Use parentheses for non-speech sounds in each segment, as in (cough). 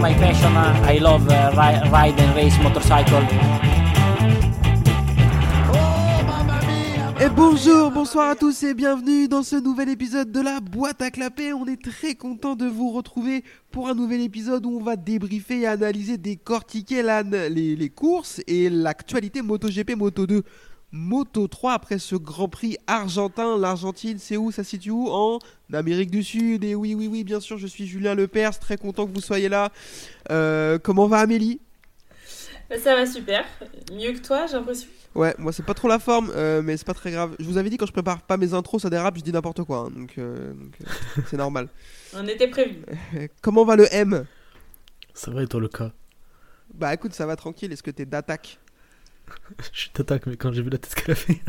my passion. I love uh, ri- ride and race motorcycle. Et bonjour, bonsoir à tous et bienvenue dans ce nouvel épisode de la boîte à clapper. On est très content de vous retrouver pour un nouvel épisode où on va débriefer et analyser, décortiquer les, les courses et l'actualité MotoGP, Moto 2, Moto 3 après ce Grand Prix argentin. L'Argentine, c'est où? Ça se situe où? En Amérique du Sud. Et oui, oui, oui, bien sûr, je suis Julien Lepers, très content que vous soyez là. Euh, comment va Amélie? Ça va super. Mieux que toi, j'ai l'impression. Ouais, moi c'est pas trop la forme, euh, mais c'est pas très grave. Je vous avais dit quand je prépare pas mes intros, ça dérape, je dis n'importe quoi, hein, donc euh, (laughs) c'est normal. On était prévus. Euh, (laughs) Comment va le M? Ça va et toi le cas Bah écoute, ça va tranquille. Est-ce que t'es d'attaque? (laughs) Je t'attaque, mais quand j'ai vu la tête qu'elle a fait,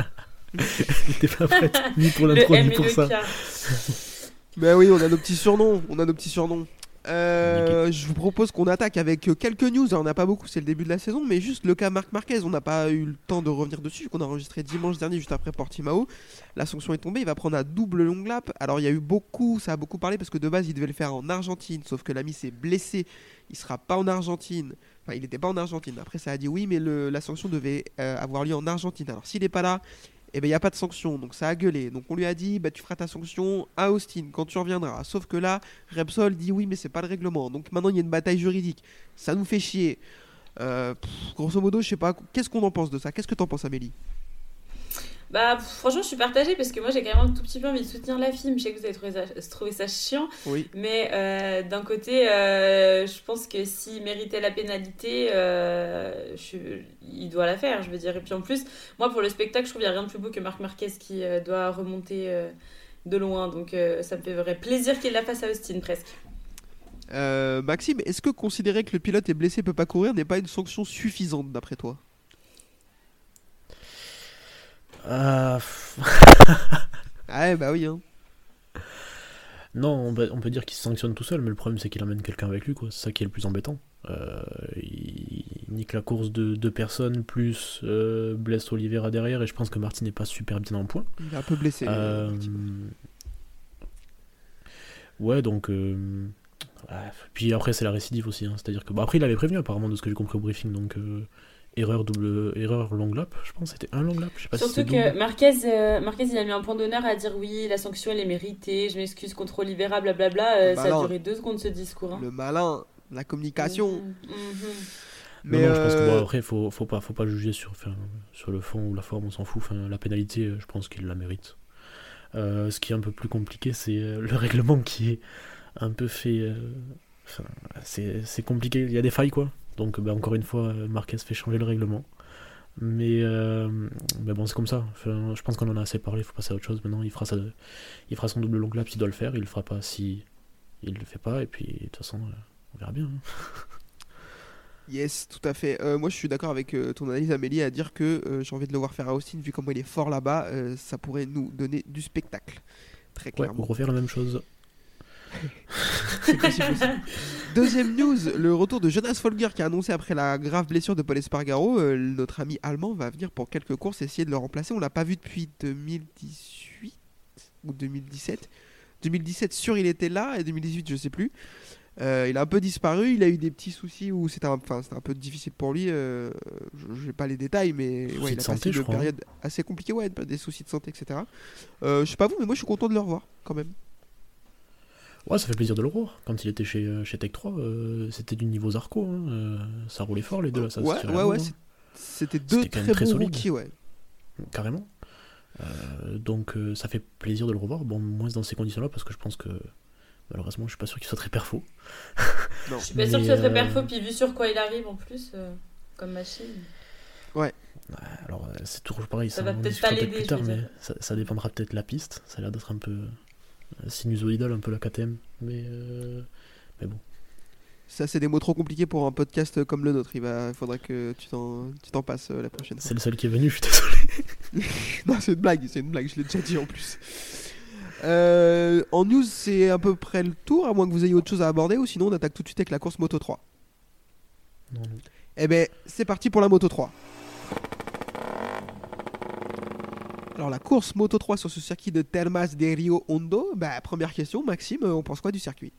(laughs) j'étais pas prête, (laughs) ni pour l'intro, ni pour ça. Bah oui, on a nos petits surnoms, on a nos petits surnoms. Euh, je vous propose qu'on attaque avec euh, quelques news. Alors, on n'a pas beaucoup, c'est le début de la saison, mais juste le cas Marc Marquez. On n'a pas eu le temps de revenir dessus, qu'on a enregistré dimanche dernier, juste après Portimao. La sanction est tombée, il va prendre un double long lap. Alors, il y a eu beaucoup, ça a beaucoup parlé parce que de base, il devait le faire en Argentine, sauf que l'ami s'est blessé. Il sera pas en Argentine. Il n'était pas en Argentine. Après, ça a dit oui, mais la sanction devait euh, avoir lieu en Argentine. Alors, s'il n'est pas là, eh ben il n'y a pas de sanction, donc ça a gueulé. Donc on lui a dit, bah tu feras ta sanction à Austin quand tu reviendras. Sauf que là, Repsol dit oui, mais c'est pas le règlement. Donc maintenant il y a une bataille juridique. Ça nous fait chier. Euh, grosso modo, je sais pas, qu'est-ce qu'on en pense de ça? Qu'est-ce que t'en penses, Amélie? Bah, pff, franchement, je suis partagée parce que moi, j'ai quand même un tout petit peu envie de soutenir la film. Je sais que vous avez trouvé ça, trouvé ça chiant, Oui. mais euh, d'un côté, euh, je pense que s'il méritait la pénalité, euh, je- il doit la faire, je veux dire. Et puis en plus, moi, pour le spectacle, je trouve qu'il n'y a rien de plus beau que Marc Marquez qui doit remonter de loin. Donc, ça me fait vrai plaisir qu'il la fasse à Austin, presque. Maxime, est-ce que considérer que le pilote est blessé et peut pas courir n'est pas une sanction suffisante d'après toi? Ah, pff, Ah ouais, bah oui. Hein. non, on peut, on peut dire qu'il se sanctionne tout seul, mais le problème c'est qu'il emmène quelqu'un avec lui, quoi. C'est ça qui est le plus embêtant. Euh, il nique la course de deux personnes, plus euh, blesse Oliveira derrière, et je pense que Martin n'est pas super bien en point. Il est un peu blessé. Euh, ouais, donc. euh, ouais, Puis après, c'est la récidive aussi. hein. C'est-à-dire que. Bah, après, il avait prévenu, apparemment, de ce que j'ai compris au briefing. Donc, euh, erreur, double, erreur long lap, je pense. C'était un long lap. Je sais pas Surtout que. Marquez, euh, Marquez, il a mis un point d'honneur à dire oui, la sanction elle est méritée, je m'excuse contre Oliveira, blablabla. Euh, ça a duré deux secondes ce discours. hein. Le malin, la communication. Mhm. Mais non, non, je pense que euh, bon, après, faut, faut, pas, faut pas juger sur, enfin, sur le fond ou la forme, on s'en fout. Enfin, la pénalité, je pense qu'il la mérite. Euh, ce qui est un peu plus compliqué, c'est le (laughs) règlement qui est un peu fait. euh, enfin, c'est compliqué, il y a des failles quoi. Donc, bah, encore une fois, Marquez fait changer le règlement. Mais, euh, mais bon, c'est comme ça. Enfin, je pense qu'on en a assez parlé, il faut passer à autre chose. Maintenant, il fera, sa, il fera son double long lap s'il doit le faire, il le fera pas si il le fait pas, et puis de toute façon, euh, on verra bien. hein. (laughs) Yes, tout à fait. Euh, moi, je suis d'accord avec euh, ton analyse, Amélie, à dire que euh, j'ai envie de le voir faire à Austin, vu comment il est fort là-bas, ça pourrait nous donner du spectacle. Très Ouais, clairement. ou refaire la même chose. Deuxième news, le retour de Jonas Folger qui a annoncé après la grave blessure de Paul Espargaro, euh, notre ami allemand va venir pour quelques courses essayer de le remplacer. On l'a pas vu depuis 2018 ou 2017. 2017 sûr il était là et 2018 je sais plus. Euh, il a un peu disparu, il a eu des petits soucis où c'était un, un peu difficile pour lui. euh, je n'ai pas les détails, mais ouais, il a santé, passé une crois, hein. période assez compliquée, ouais, des soucis de santé, etc. Je sais pas vous, mais moi je suis content de le revoir quand même. Ouais, ça fait plaisir de le revoir. Quand il était chez, euh, chez Tech 3, euh, c'était du niveau Zarco. hein, euh, ça roulait fort les deux là. Ça ouais, ouais, c'est- c'était deux C'était quand même très très bons solide. rookies, ouais. hein, carrément. Euh, donc euh, ça fait plaisir de le revoir. Bon, moins dans ces conditions-là parce que je pense que malheureusement, je suis pas sûr qu'il soit très perfo. Non. Je suis pas Mais, que ce soit très perfo, puis vu sur quoi il arrive en plus, euh, comme machine. Ouais, Alors c'est toujours pareil. Ça Ça, va peut-être pas l'aider, mais ça, ça dépendra peut-être de la piste. Ça a l'air d'être un peu euh, sinusoïdal, un peu la KTM. Mais, euh, mais bon. Ça, c'est des mots trop compliqués pour un podcast comme le nôtre. Il va, faudra que tu t'en, tu t'en passes euh, la prochaine fois. C'est le seul qui est venu, je suis désolé. (laughs) non, c'est une blague, c'est une blague, je l'ai déjà dit en plus. Euh, en news, c'est à peu près le tour, à moins que vous ayez autre chose à aborder, ou sinon on attaque tout de suite avec la course Moto 3. Non, non. Eh ben, c'est parti pour la Moto 3. Alors la course Moto 3 sur ce circuit de Termas de Rio Hondo, bah, première question, Maxime, on pense quoi du circuit?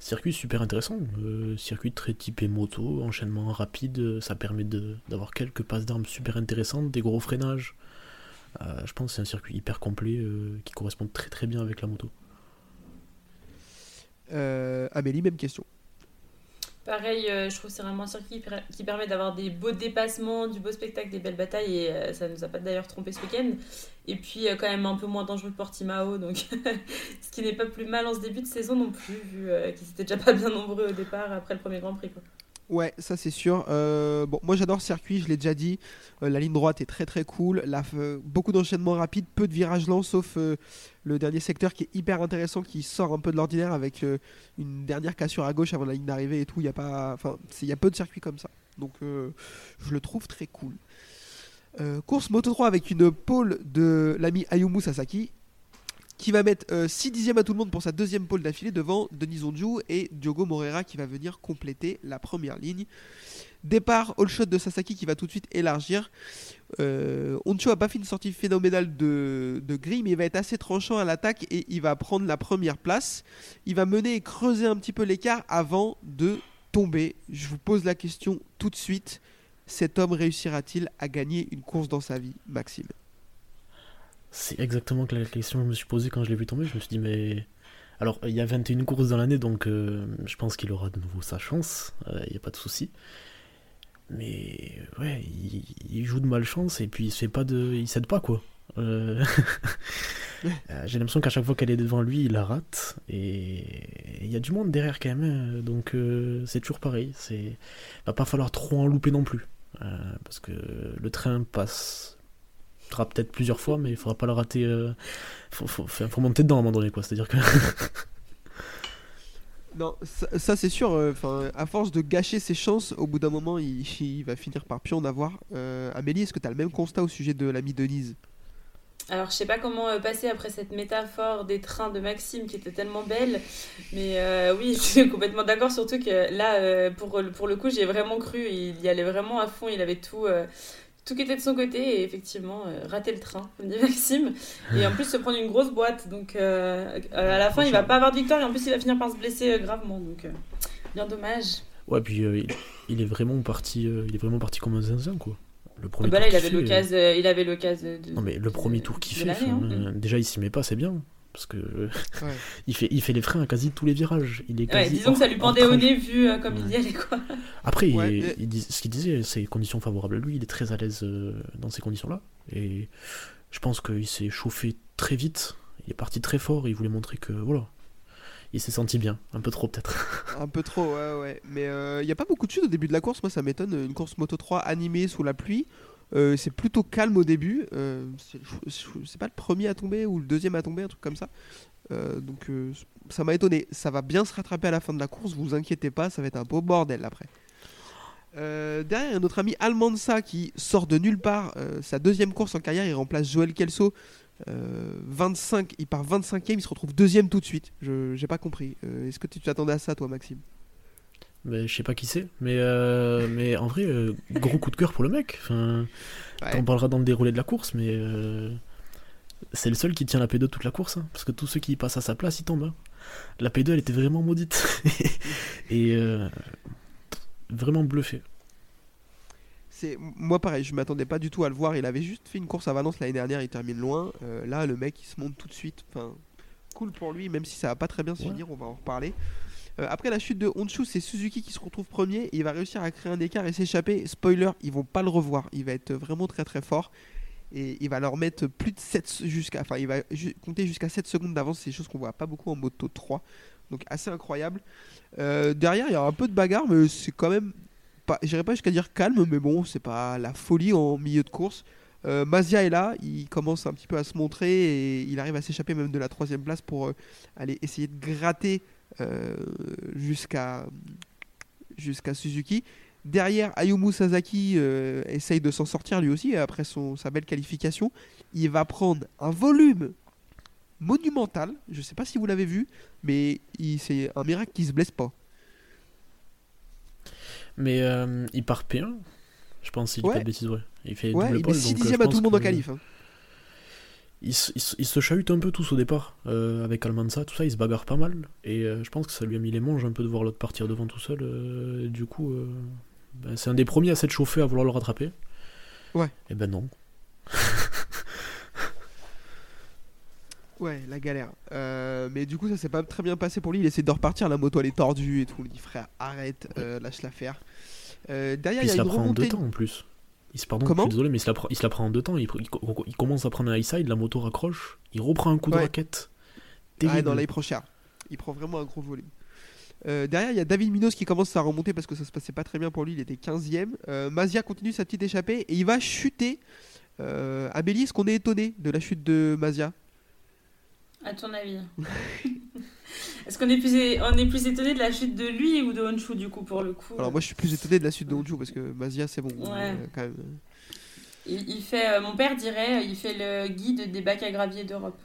Circuit super intéressant. Euh, circuit très typé moto, enchaînement rapide, euh, ça permet d'avoir quelques passes d'armes super intéressantes, des gros freinages. Euh, je pense que c'est un circuit hyper complet euh, qui correspond très très bien avec la moto. Amélie, même question. Pareil, euh, je trouve que c'est vraiment un circuit qui, per- qui permet d'avoir des beaux dépassements, du beau spectacle, des belles batailles, et euh, ça nous a pas d'ailleurs trompé ce week-end. Et puis euh, quand même un peu moins dangereux que Portimao, donc (laughs) ce qui n'est pas plus mal en ce début de saison non plus, vu qu'ils étaient déjà pas bien nombreux au départ après le premier Grand Prix. Quoi. Ouais, ça c'est sûr. Euh, bon, moi j'adore ce circuit, je l'ai déjà dit. Euh, la ligne droite est très très cool. Euh, beaucoup d'enchaînements rapides, peu de virages lents, sauf euh, le dernier secteur qui est hyper intéressant, qui sort un peu de l'ordinaire avec une dernière cassure à gauche avant la ligne d'arrivée et tout. Il y a pas, enfin, il y a peu de circuits comme ça. Donc je le trouve très cool. Course Moto 3 avec une pole de l'ami Ayumu Sasaki qui va mettre 6 dixièmes à tout le monde pour sa deuxième pole d'affilée devant Denis Ondiou et Diogo Moreira qui va venir compléter la première ligne. Départ all shot de Sasaki qui va tout de suite élargir. Euh, Oncho a pas fait une sortie phénoménale de, de grille, mais il va être assez tranchant à l'attaque et il va prendre la première place. Il va mener et creuser un petit peu l'écart avant de tomber. Je vous pose la question tout de suite. Cet homme réussira-t-il à gagner une course dans sa vie, Maxime? C'est exactement la question que je me suis posée quand je l'ai vu tomber. Je me suis dit, mais. Alors, il y a 21 courses dans l'année, donc euh, je pense qu'il aura de nouveau sa chance. euh, Il n'y a pas de souci. Mais ouais, il, il joue de malchance et puis il se fait pas de. Il cède pas, quoi. Euh, euh, (laughs) J'ai l'impression qu'à chaque fois qu'elle est devant lui, il la rate. Et il y a du monde derrière quand même. Donc euh, c'est toujours pareil. C'est va pas falloir trop en louper non plus. Euh, parce que le train passe passera peut-être plusieurs fois, mais il faudra pas le rater. euh, Faut, faut, faut- faut monter dedans à un moment donné, quoi. C'est-à-dire que. (laughs) Non, ça, ça, c'est sûr. euh, Enfin, à force de gâcher ses chances, au bout d'un moment, il, il va finir par plus en avoir. Euh, Amélie, est-ce que tu as le même constat au sujet de l'ami Denise? Alors, je sais pas comment passer après cette métaphore des trains de Maxime qui était tellement belle, mais euh, oui, (laughs) je suis complètement d'accord. Surtout que là, euh, pour, le- pour le coup, j'ai vraiment cru, il y allait vraiment à fond, il avait tout, euh, tout qui était de son côté, et effectivement, euh, rater le train, comme dit Maxime, et en plus se prendre une grosse boîte. Donc, euh, euh, à la fin, il va pas avoir de victoire, et en plus, il va finir par se blesser euh, gravement. Donc, bien dommage. Ouais, puis il, il est vraiment parti, il est vraiment parti comme un zinzin, quoi. Le premier Bah là, tour il avait fait, euh, l'occasion, il avait l'occasion de. Non mais le premier tour qu'il fait, hein. déjà il s'y met pas, c'est bien. Parce que euh, Ouais. (laughs) il, fait, il fait les freins à quasi tous les virages. Il est Ouais, quasi disons que ça lui pendait au nez vu euh, comme il Ouais. y allait quoi. Après, Ouais, il- mais- il dis- ce qu'il disait, c'est conditions favorables à lui, il est très à l'aise euh, dans ces conditions-là. Et je pense qu'il s'est chauffé très vite, il est parti très fort, il voulait montrer que voilà, il s'est senti bien, un peu trop peut-être. (laughs) Un peu trop, ouais, ouais. Mais il n'y a pas beaucoup de chutes au début de la course. Moi, ça m'étonne. Une course Moto 3 animée sous la pluie. Euh, c'est plutôt calme au début. Euh, c'est pas le premier à tomber ou le deuxième à tomber, un truc comme ça. Euh, donc euh, ça m'a étonné. Ça va bien se rattraper à la fin de la course. Vous inquiétez pas, ça va être un beau bordel après. Derrière, notre ami Almansa qui sort de nulle part. Sa deuxième course en carrière, il remplace Joël Kelso. Euh, 25, il part 25ème, il se retrouve deuxième tout de suite. Je j'ai pas compris. Est-ce que tu t'attendais à ça, toi, Maxime? Mais je sais pas qui c'est, mais, euh, mais en vrai, euh, gros coup de cœur pour le mec. Enfin, Ouais. T'en parleras dans le déroulé de la course, mais euh, c'est le seul qui tient la P2 toute la course, hein, parce que tous ceux qui passent à sa place, ils tombent. hein. La P2, elle était vraiment maudite. (laughs) Et euh, vraiment bluffé. C'est moi pareil, je m'attendais pas du tout à le voir. Il avait juste fait une course à Valence l'année dernière, il termine loin. Là, le mec, il se monte tout de suite. Enfin, cool pour lui, même si ça va pas très bien se Ouais. finir, on va en reparler. Euh, après la chute de Honshu, c'est Suzuki qui se retrouve premier. Il va réussir à créer un écart et s'échapper. Spoiler, ils vont pas le revoir. Il va être vraiment très très fort. Et il va leur mettre plus de 7 jusqu'à. Enfin, il va compter jusqu'à 7 secondes d'avance. C'est des choses qu'on voit pas beaucoup en moto 3. Donc assez incroyable. Euh, derrière, il y a un peu de bagarre, mais c'est quand même pas, j'irais pas jusqu'à dire calme, mais bon, c'est pas la folie en milieu de course. Euh, Mazia est là, il commence un petit peu à se montrer et il arrive à s'échapper même de la troisième place pour euh, aller essayer de gratter jusqu'à jusqu'à Suzuki. Derrière, Ayumu Sasaki euh, essaye de s'en sortir lui aussi après son, sa belle qualification. Il va prendre un volume monumental. Je sais pas si vous l'avez vu, mais il- c'est un miracle qu'il se blesse pas. Mais euh, il part P1, je pense, dis Ouais. pas de bêtises, ouais. Il fait Ouais, double il pole, met 6 donc, euh, dixièmes je à tout le monde en qualif. hein. Ils, se- ils se- ils se chahutent un peu tous au départ. euh, avec Almanza, tout ça, ils se bagarrent pas mal. Et euh, je pense que ça lui a mis les manches un peu de voir l'autre partir devant tout seul. euh, et du coup, ben, c'est un des premiers à s'être chauffé à vouloir le rattraper. Ouais. Et ben non. (laughs) Ouais, la galère. Mais du coup, ça s'est pas très bien passé pour lui. Il essaie de repartir, la moto elle est tordue et tout. Il dit frère, arrête, lâche l'affaire. Derrière, Puis il il y se a la une prend en deux temps en plus. Il se, pardon, Comment je suis désolé, mais il se la, prend- il se la prend en deux temps. Il, il- il commence à prendre un high side, la moto raccroche, il reprend un coup de Ouais. raquette. Ah, non, là, il prend cher. Il prend vraiment un gros volume. Euh, derrière, il y a David Minos qui commence à remonter parce que ça se passait pas très bien pour lui. Il était 15ème. Euh, Mazia continue sa petite échappée et il va chuter. Euh, Amélie, est-ce qu'on est étonné de la chute de Mazia À ton avis (laughs) Est-ce qu'on est plus, é- on est plus étonné de la chute de lui ou de Honshu du coup pour le coup Alors, moi, je suis plus étonné de la chute de Honju parce que Mazia, c'est bon. Ouais. euh, quand même. il, il fait, euh, mon père dirait, il fait le guide des bacs à gravier d'Europe.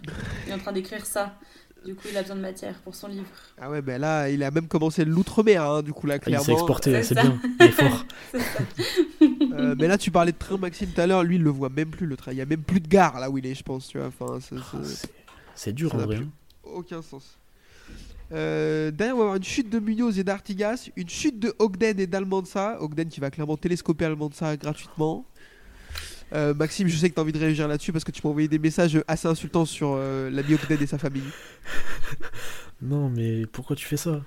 Il est en train d'écrire ça. Du coup, il a besoin de matière pour son livre. Ah ouais, ben là, il a même commencé l'outre-mer, hein, du coup, là, Ah, il clairement. s'est exporté, C'est c'est bien, il est fort. (laughs) C'est ça. Euh, mais là, tu parlais de train, Maxime, tout à l'heure. Lui, il le voit même plus, le train. Il y a même plus de gare, là où il est, je pense, tu vois. Enfin, c'est- Ah, c'est- dur ça en n'a vrai. plus hein. aucun sens. Euh, derrière, on va avoir une chute de Munoz et d'Artigas, une chute de Ogden et d'Almanza. Ogden qui va clairement télescoper Almanza gratuitement. Euh, Maxime, je sais que tu as envie de réagir là-dessus parce que tu m'as envoyé des messages assez insultants sur euh, l'ami Ogden et sa famille. (laughs) Non, mais pourquoi tu fais ça?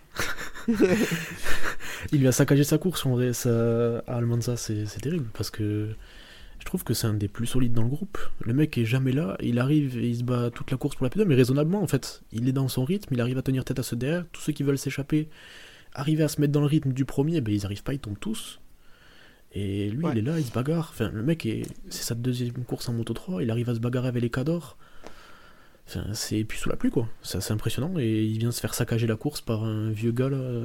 (laughs) Il lui a saccagé sa course en vrai, ça, à Almanza, c'est terrible parce que trouve que c'est un des plus solides dans le groupe. Le mec est jamais là, il arrive et il se bat toute la course pour la P2, mais raisonnablement en fait. Il est dans son rythme, il arrive à tenir tête à ceux derrière. Tous ceux qui veulent s'échapper, arriver à se mettre dans le rythme du premier, ben ils arrivent pas, ils tombent tous. Et lui, Ouais. il est là, il se bagarre. Enfin, le mec, est... c'est sa deuxième course en Moto 3, il arrive à se bagarrer avec les cadors. Enfin, c'est puis sous la pluie quoi. C'est assez impressionnant et il vient se faire saccager la course par un vieux gars là. (laughs)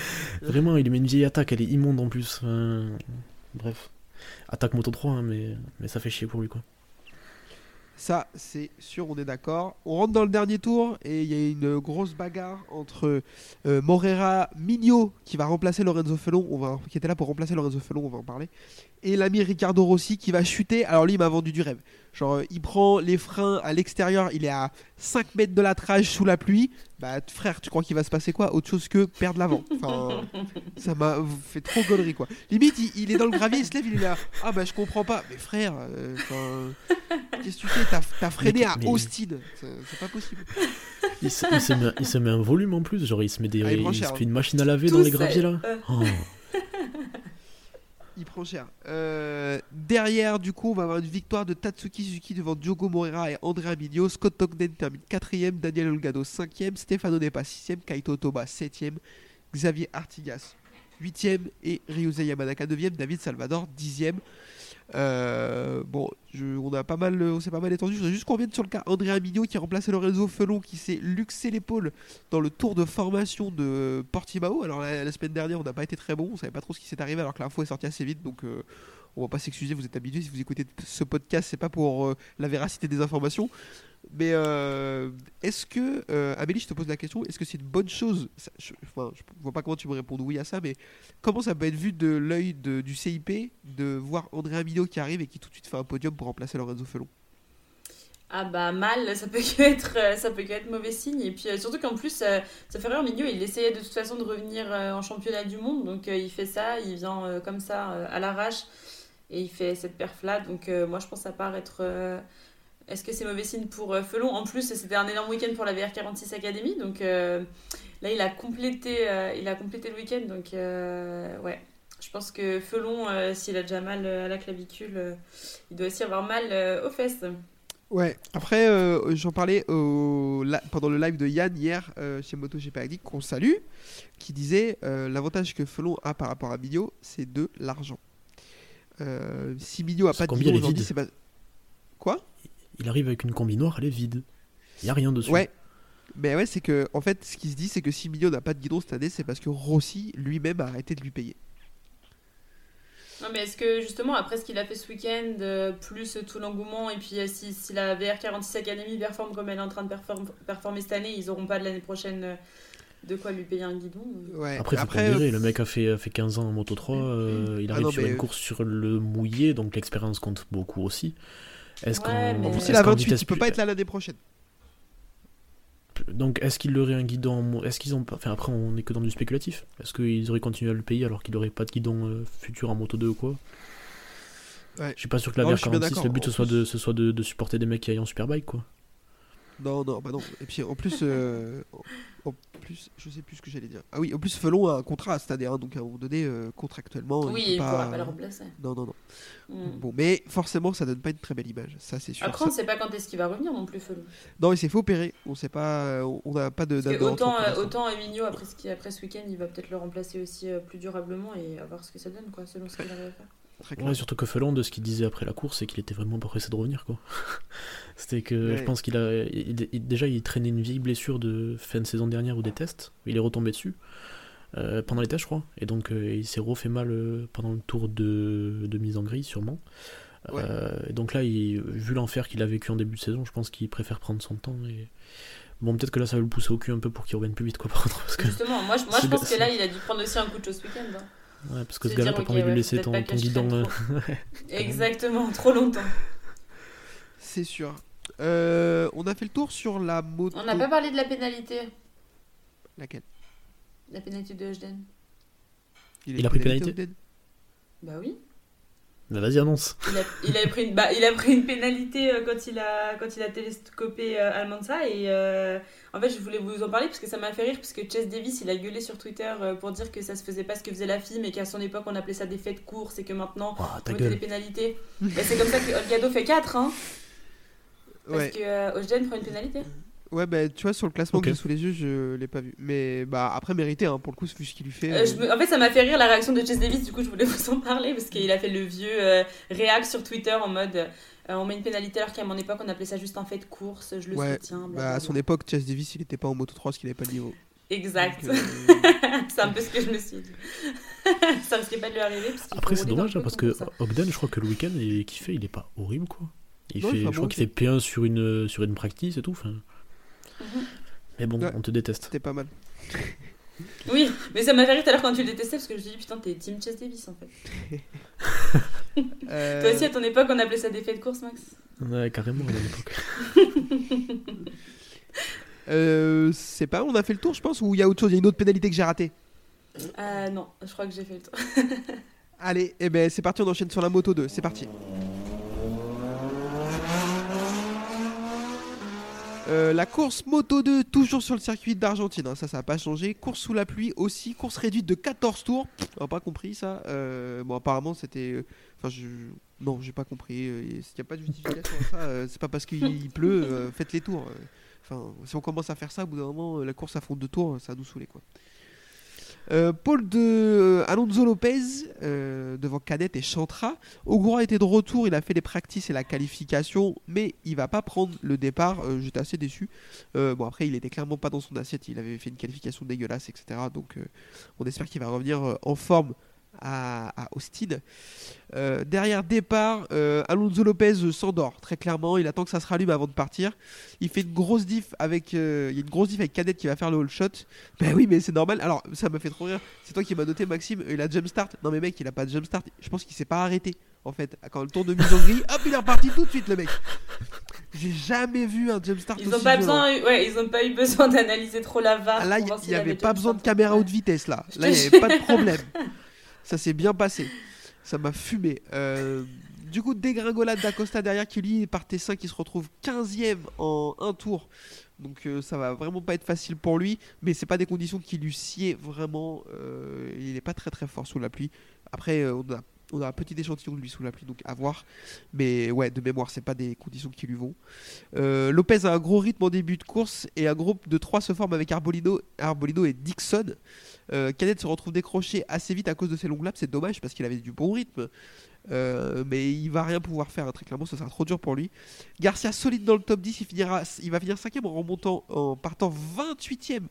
(laughs) Vraiment, il lui met une vieille attaque, elle est immonde en plus. Enfin, bref. Attaque Moto 3, hein, mais, ça fait chier pour lui quoi. Ça, c'est sûr, on est d'accord. On rentre dans le dernier tour et il y a une grosse bagarre entre euh, Morera Mignot qui va remplacer Lorenzo Felon, qui était là pour remplacer Lorenzo Felon, on va en parler, et l'ami Ricardo Rossi qui va chuter. Alors lui, il m'a vendu du rêve. Genre, euh, il prend les freins à l'extérieur, il est à 5 mètres de l'atrage sous la pluie. Bah, frère, tu crois qu'il va se passer quoi? Autre chose que perdre l'avant. Enfin, (laughs) ça m'a fait trop gaulerie quoi. Limite, il, il est dans le gravier, il se lève, il est là. Ah bah, je comprends pas. Mais frère, euh, enfin, qu'est-ce que tu fais? T'as t'as freiné Mais- à mais- Austin. C'est c'est pas possible. Il se, il se met, il se met un volume en plus, genre il se met des, Ah, il prend il cher, se hein. fait une machine à laver dans les graviers là. euh, Oh. (laughs) Il prend cher. Euh, derrière, du coup, on va avoir une victoire de Tatsuki Suzuki devant Diogo Moreira et Andrea Migno. Scott Ogden termine 4ème, Daniel Olgado 5ème, Stefano Nepa 6ème, Kaito Toba 7ème, Xavier Artigas 8ème et Ryuze Yamanaka 9ème, David Salvador 10ème. Euh, bon, je- on a pas mal, on s'est pas mal étendu. Je voudrais juste qu'on revienne sur le cas Andrea Migno qui a remplacé Lorenzo Felon qui s'est luxé l'épaule dans le tour de formation de Portimao. Alors la, la semaine dernière, on n'a pas été très bon, on savait pas trop ce qui s'est arrivé alors que l'info est sortie assez vite, donc euh, on va pas s'excuser. Vous êtes habitués si vous écoutez ce podcast, c'est pas pour euh, la véracité des informations, mais euh, est-ce que euh, Amélie, je te pose la question, est-ce que c'est une bonne chose je, enfin, je vois pas comment tu me réponds oui à ça, mais comment ça peut être vu de l'œil du CIP de voir Andrea Mino qui arrive et qui tout de suite fait un podium pour remplacer Lorenzo Felon? Ah bah mal, ça peut être, ça peut être mauvais signe. Et puis surtout qu'en plus, ça fait rire Mignon, il essayait de toute façon de revenir en championnat du monde. Donc il fait ça, il vient comme ça à l'arrache et il fait cette perf là. Donc euh, moi je pense à part être... euh, Est-ce que c'est mauvais signe pour euh, Felon? En plus, c'était un énorme week-end pour la VR46 Academy. Donc là, il a complété, il a complété le week-end. Donc ouais. Je pense que Felon, s'il a déjà mal à la clavicule, il doit aussi avoir mal aux fesses. Ouais, après, j'en parlais pendant le live de Yann hier euh, chez MotoGP Addict, qu'on salue, qui disait l'avantage que Felon a par rapport à Mignot, c'est de l'argent. Euh, si Mignot a pas de combi, est aujourd'hui, vide. c'est pas. Quoi Il arrive avec une combi noire, elle est vide. Il y a rien dessus. Ouais. Mais ouais, c'est que, en fait, ce qui se dit, c'est que si Mignot n'a pas de guidon cette année, c'est parce que Rossi lui-même a arrêté de lui payer. Non, mais est-ce que justement, après ce qu'il a fait ce week-end, euh, plus tout l'engouement, et puis euh, si, si la VR46 Academy performe comme elle est en train de perform- performer cette année, ils auront pas de l'année prochaine euh, de quoi lui payer un guidon euh. Ouais. Après, faut Après, pondérer. Le mec a fait, a fait 15 ans en Moto 3. euh, il Ah arrive non, sur mais- une course sur le mouillé, donc l'expérience compte beaucoup aussi. Est-ce Ouais, qu'en mais- En plus, est-ce il a qu'en 28, vitesse il peut pas être là l'année prochaine. Donc, est-ce qu'il aurait un guidon Est-ce qu'ils ont pas- Enfin, après, on est que dans du spéculatif. Est-ce qu'ils auraient continué à le payer alors qu'il aurait pas de guidon euh, futur en moto 2 ou quoi? Ouais. Je suis pas sûr que la Non, je suis bien VR46, d'accord. le but ce En soit, plus- de, ce soit de, de supporter des mecs qui aillent en superbike quoi. Non, non, bah non. Et puis en plus, euh, en plus, je sais plus ce que j'allais dire. Ah oui, en plus, Felon a un contrat cette année, hein, donc à un moment donné, euh, contractuellement, Oui, il ne pourra pas le remplacer. Non, non, non. Mm. Bon, mais forcément, ça donne pas une très belle image. Ça, c'est sûr. Après, on ne sait pas quand est-ce qu'il va revenir non plus, Felou. Non, il s'est fait opérer. On sait pas. On n'a pas de. Date autant, euh, autant Emilio, après ce, qui, après ce week-end, il va peut-être le remplacer aussi euh, plus durablement et à voir ce que ça donne, quoi, selon ce qu'il arrive à faire. Très Ouais, clair. surtout que Felon, de ce qu'il disait après la course, c'est qu'il était vraiment pas pressé de revenir quoi. (laughs) C'était que Ouais. je pense qu'il a. il- il- déjà, il traînait une vieille blessure de fin de saison dernière ou des tests. Il est retombé dessus. euh, pendant les tests, je crois. Et donc, euh, il s'est refait mal euh, pendant le tour de, de mise en grille, sûrement. Ouais. Euh, et donc là, il, vu l'enfer qu'il a vécu en début de saison, je pense qu'il préfère prendre son temps. Et... Bon, peut-être que là, ça va le pousser au cul un peu pour qu'il revienne plus vite, quoi, par contre. Parce que, Justement, moi, je, moi, je C'est- pense que là, il a dû prendre aussi un coup de chaud ce week-end. hein. Ouais, parce que ce gars-là, t'as pas envie de lui laisser ton, ton guidon. euh, (laughs) trop. Exactement, trop longtemps. C'est sûr. Euh, on a fait le tour sur la moto. On n'a pas parlé de la pénalité. Laquelle? La pénalité de Hojden. est Il a pris pénalité, pénalité Bah oui. Bah, Vas-y, annonce. Il a, il a pris une, bah, il a pris une pénalité euh, quand il a, quand il a télescopé euh, Almanza et euh, en fait je voulais vous en parler parce que ça m'a fait rire parce que Chess Davis il a gueulé sur Twitter euh, pour dire que ça se faisait pas ce que faisait la FIM et qu'à son époque on appelait ça des faits de course et que maintenant Oh, on ta mettait des pénalités. et c'est comme ça que Olgado fait 4 hein, parce Ouais. que euh, Hojden prend une pénalité. Ouais, bah tu vois, sur le classement Ok. que j'ai sous les yeux, je l'ai pas vu. Mais bah après, mérité, hein, pour le coup, vu ce qu'il lui fait. Euh, euh, je me- En fait, ça m'a fait rire la réaction de Chess Davis, du coup, je voulais (laughs) vous en parler parce qu'il a fait le vieux euh, réac sur Twitter en mode euh, on met une pénalité alors qu'à mon époque on appelait ça juste un fait de course, je le Ouais, soutiens. bah, à blablabla. son époque, Chase Davis, il était pas en moto 3 parce qu'il avait pas le niveau. Exact. (laughs) Euh, c'est un peu ce que je me suis dit. (laughs) ça risquait pas de lui arriver. Parce qu'il Après, c'est dommage hein, parce que. Ogden, je crois que le week-end il- qu'il fait, il est pas horrible quoi. Il Non, fait, je bon crois qu'il fait P1 sur une, sur une practice et tout. Enfin. Mhm. Mais bon, Ouais. on te déteste. C'était pas mal. (laughs) Oui, mais ça m'a fait rire tout à l'heure quand tu le détestais parce que je me suis dit putain, t'es Team Chess Davis en fait. Euh, (laughs) (laughs) Toi aussi à ton époque on appelait ça des faits de course, Max? Ouais, carrément à l'époque. euh, c'est pas, on a fait le tour, je pense, ou il y a autre chose, il y a une autre pénalité que j'ai ratée? Euh, non, je crois que j'ai fait le tour. Allez, et ben c'est parti, on enchaîne sur la moto 2, c'est parti. Euh, la course Moto 2, toujours sur le circuit d'Argentine, hein, ça ça n'a pas changé. Course sous la pluie aussi, course réduite de 14 tours. On n'a pas compris ça. Euh, bon, apparemment c'était. euh. Non, j'ai pas compris. Il n'y a pas de justification à ça. euh, c'est pas parce qu'il pleut, faites les tours. Enfin, si on commence à faire ça, au bout d'un moment, la course à fond de tours, ça nous saouler quoi. Euh, Paul de euh, Alonso Lopez euh, devant Canet et Chantra. Ogura était de retour, il a fait les practices et la qualification, mais il va pas prendre le départ. J'étais assez déçu. Bon après, il était clairement pas dans son assiette, il avait fait une qualification dégueulasse, etc. Donc on espère qu'il va revenir en forme à, à Austin. Euh, derrière départ, euh, Alonso Lopez s'endort très clairement. Il attend que ça se rallume avant de partir. Il fait une grosse diff avec, euh, il y a une grosse diff avec Canet qui va faire le all shot. Ben oui, mais c'est normal. Alors ça m'a fait trop rire. C'est toi qui m'as noté Maxime. Il a jump start. Non mais mec, il a pas de jump start. Je pense qu'il s'est pas arrêté en fait. Quand le tour de mise en grille, hop, il est reparti tout de suite le mec. J'ai jamais vu un jump start Ils ont aussi pas violent. besoin, ouais, ils ont pas eu besoin d'analyser trop la VAR. Ah, là, il n'y avait avait pas besoin de caméra haute vitesse là. Là, il n'y avait (laughs) pas de problème. Ça s'est bien passé. Ça m'a fumé. Euh, du coup, dégringolade d'Acosta derrière qui lui partait 5 qui se retrouve 15ème en un tour. Donc euh, ça va vraiment pas être facile pour lui. Mais c'est pas des conditions qui lui sied vraiment. Euh, il n'est pas très très fort sous la pluie. Après, on a. Un petit échantillon de lui sous la pluie, donc à voir. Mais ouais, de mémoire, c'est pas des conditions qui lui vont. Lopez a un gros rythme en début de course et un groupe de 3 se forme avec Arbolino, Arbolino et Dixon. Euh, Canet se retrouve décroché assez vite à cause de ses longues laps, c'est dommage parce qu'il avait du bon rythme. Euh, mais il va rien pouvoir faire, très clairement, ça sera trop dur pour lui. Garcia solide dans le top 10, il, finira, il va finir 5ème en remontant, en partant 28ème.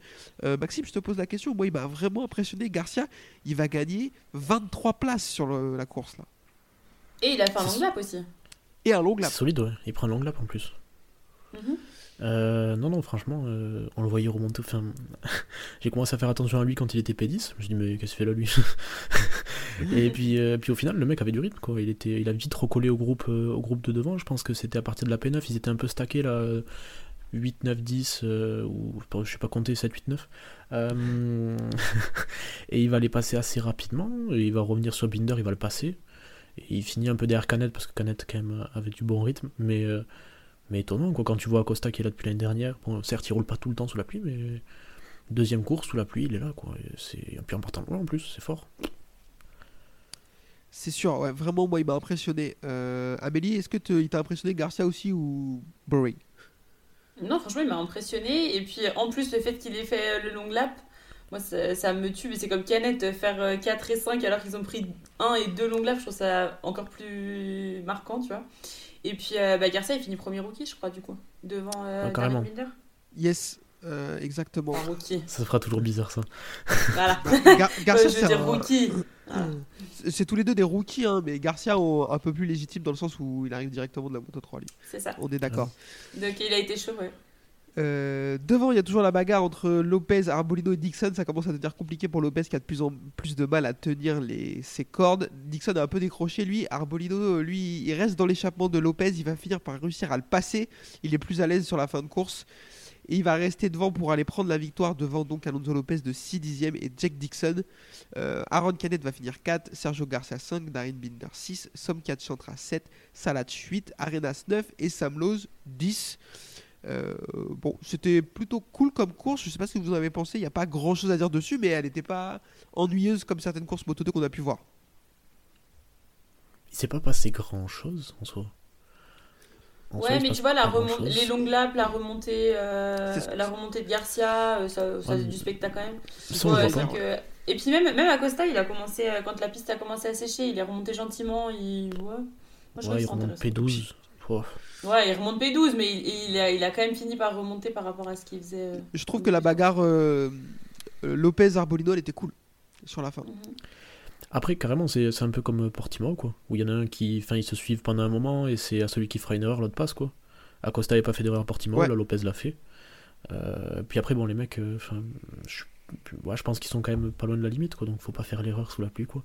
Euh, Maxime, je te pose la question, moi il m'a vraiment impressionné. Garcia, il va gagner 23 places sur le- la course là. Et il a fait un long lap aussi. Et un long lap. solide, ouais. Il prend un long lap en plus. Mhm. Euh, non, non, franchement, euh, on le voyait remonter. Enfin, (laughs) j'ai commencé à faire attention à lui quand il était P10. Je me dis, mais qu'est-ce qu'il fait là, lui (laughs) Et puis, euh, puis au final, le mec avait du rythme, quoi. Il, était, il a vite recollé au groupe, euh, au groupe de devant. Je pense que c'était à partir de la P9, ils étaient un peu stackés là. euh, 8, 9, 10, euh, ou je sais pas compter, 7, 8, 9. Euh, (laughs) et il va les passer assez rapidement. Et il va revenir sur Binder, il va le passer. Et il finit un peu derrière Canet parce que Canet quand même avait du bon rythme. Mais, mais étonnant, quoi. Quand tu vois Acosta qui est là depuis l'année dernière, bon, certes, il roule pas tout le temps sous la pluie, mais deuxième course sous la pluie, il est là, quoi. Et puis en partant loin en plus, c'est fort. C'est sûr, ouais, vraiment, moi, il m'a impressionné. Euh, Amélie, est-ce que te- il t'a impressionné Garcia aussi ou Boring? Non, franchement, il m'a impressionné. Et puis, en plus, le fait qu'il ait fait euh, le long lap, moi, ça, ça me tue. Mais c'est comme Canet, euh, faire euh, 4 et 5 alors qu'ils ont pris 1 et 2 long laps, je trouve ça encore plus marquant, tu vois. Et puis, euh, bah, Garcia, il finit premier rookie, je crois, du coup, devant euh. Darren Binder. Yes, euh, exactement. Rookie. Ça fera toujours bizarre ça. Voilà. (laughs) Gar- Euh, Garcia, je veux c'est dire un- rookie. Voilà. (clears throat) C'est- C'est tous les deux des rookies, hein, mais Garcia on- un peu plus légitime dans le sens où il arrive directement de la Moto 3, lui. C'est ça. On est d'accord. Donc, il a été chaud, ouais. Euh, devant, il y a toujours la bagarre entre Lopez, Arbolino et Dixon. Ça commence à devenir compliqué pour Lopez qui a de plus en plus de mal à tenir ses cordes. Dixon a un peu décroché, lui. Arbolino, lui, il reste dans l'échappement de Lopez. Il va finir par réussir à le passer. Il est plus à l'aise sur la fin de course. Et il va rester devant pour aller prendre la victoire devant donc Alonso Lopez de 6 dixièmes et Jack Dixon. Euh, Aaron Canet va finir 4, Sergio Garcia 5, Darren Binder 6, Somkat Chantra 7, Salat 8, Arenas 9 et Sam Lowe 10. Euh, bon, c'était plutôt cool comme course. Je sais pas ce que vous en avez pensé. Il n'y a pas grand chose à dire dessus, mais elle n'était pas ennuyeuse comme certaines courses Moto 2 qu'on a pu voir. Il s'est pas passé grand chose en soi. En Ouais, mais tu vois, la les longues laps, la remontée, euh, la remontée de Garcia, euh, ça, ça Ouais, c'est mais- du spectacle quand même. Ça, Ouais, que- Et puis même, même Acosta, il a commencé, quand la piste a commencé à sécher, il est remonté gentiment. Il... Ouais, Moi, je Ouais, il remonte intéressant. P12. Oh. Ouais, il remonte P12, mais il, il a, il a quand même fini par remonter par rapport à ce qu'il faisait. euh. Je trouve que la bagarre euh, euh, Lopez-Arbolino, elle était cool sur la fin. Mhm. Après, carrément, c'est un peu comme Portimao, quoi. Où il y en a un qui. Enfin, ils se suivent pendant un moment et c'est à celui qui fera une erreur, l'autre passe, quoi. Acosta n'avait pas fait d'erreur à Portimao, Ouais. là, Lopez l'a fait. Euh, puis après, bon, les mecs, enfin, je, ouais, je pense qu'ils sont quand même pas loin de la limite, quoi. Donc, faut pas faire l'erreur sous la pluie, quoi.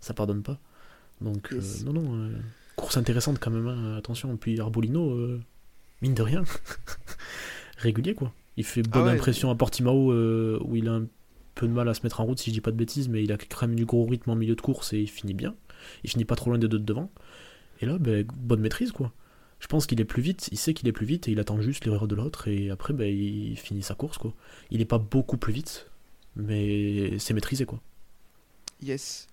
Ça pardonne pas. Donc, euh, Yes. non, non. Course intéressante quand même, hein, attention. Puis Arbolino, euh, mine de rien, (laughs) régulier, quoi. Il fait bonne Ah ouais. impression à Portimao euh, où il a un peu de mal à se mettre en route, si je dis pas de bêtises, mais il a quand même du gros rythme en milieu de course et il finit bien. Il finit pas trop loin des deux de devant. Et là, ben, bonne maîtrise, quoi. Je pense qu'il est plus vite, il sait qu'il est plus vite et il attend juste l'erreur de l'autre et après, ben, il finit sa course, quoi. Il est pas beaucoup plus vite, mais c'est maîtrisé, quoi. Yes.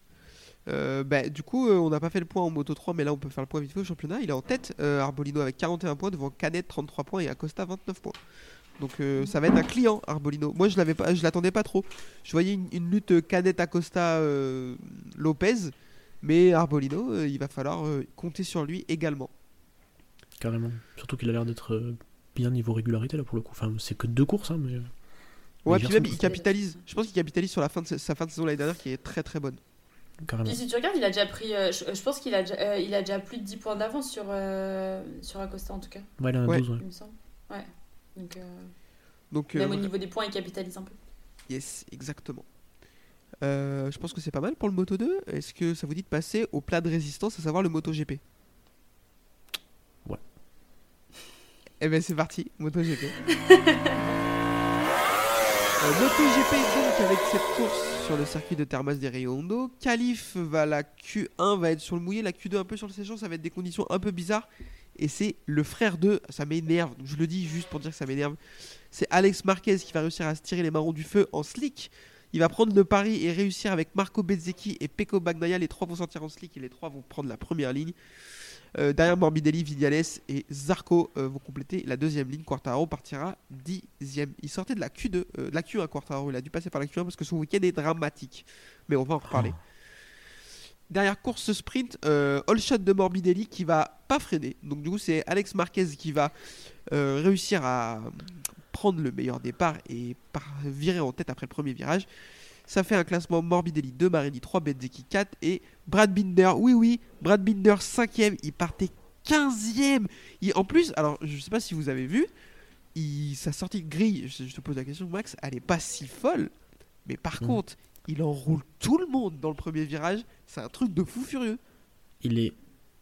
Euh, bah, du coup, euh, on n'a pas fait le point en Moto 3, mais là on peut faire le point vite fait au championnat. Il est en tête, euh, Arbolino avec 41 points devant Canet 33 points et Acosta 29 points. Donc euh, ça va être un client Arbolino. Moi je l'avais pas, je l'attendais pas trop. Je voyais une, une lutte Canet Acosta euh, Lopez, mais Arbolino, euh, il va falloir compter sur lui également. Carrément. Surtout qu'il a l'air d'être bien niveau régularité, là, pour le coup. Enfin, c'est que deux courses, hein, mais. Ouais, puis même il capitalise. Je pense qu'il capitalise sur la fin de sa- sa fin de saison l'année dernière qui est très très bonne. Carrément. Puis si tu regardes, il a déjà pris. euh, je, je pense qu'il a, déjà- euh, il a déjà plus de 10 points d'avance sur, euh, sur Acosta en tout cas, Ouais, il en a Ouais. 12, ouais. il me semble. Ouais. Donc, euh, Donc euh, même au niveau des points, il capitalise un peu. Yes, exactement. Euh, je pense que c'est pas mal pour le Moto 2. Est-ce que ça vous dit de passer au plat de résistance, à savoir le Moto GP Ouais. Eh ben c'est parti, Moto GP. (laughs) Moto GP donc avec cette course sur le circuit de Termas des Rio Hondo. Calif va la Q1 va être sur le mouillé, la Q2 un peu sur le séchant, ça va être des conditions un peu bizarres. Et c'est le frère de, ça m'énerve, je le dis juste pour dire que ça m'énerve. C'est Alex Marquez qui va réussir à se tirer les marrons du feu en slick. Il va prendre le pari et réussir avec Marco Bezzecchi et Pecco Bagnaia. Les trois vont sortir en slick et les trois vont prendre la première ligne. Euh, derrière Morbidelli, Vignales et Zarco euh, vont compléter la deuxième ligne. Quartaro partira dixième. Il sortait de la Q2, euh, de la Q1 Quartaro. Il a dû passer par la Q1 parce que son week-end est dramatique. Mais on va en reparler. Derrière course sprint, all shot de Morbidelli qui va pas freiner. Donc du coup c'est Alex Marquez qui va réussir à prendre le meilleur départ et par virer en tête après le premier virage. Ça fait un classement Morbidelli 2, Marini 3, Bezzecchi 4 et Brad Binder. Oui oui, Brad Binder 5ème, il partait 15ème. Il- en plus, alors je sais pas si vous avez vu, il, sa sortie de grille, je, je te pose la question Max, elle est pas si folle. Mais par Non. contre, il enroule tout le monde dans le premier virage. C'est un truc de fou furieux. Il est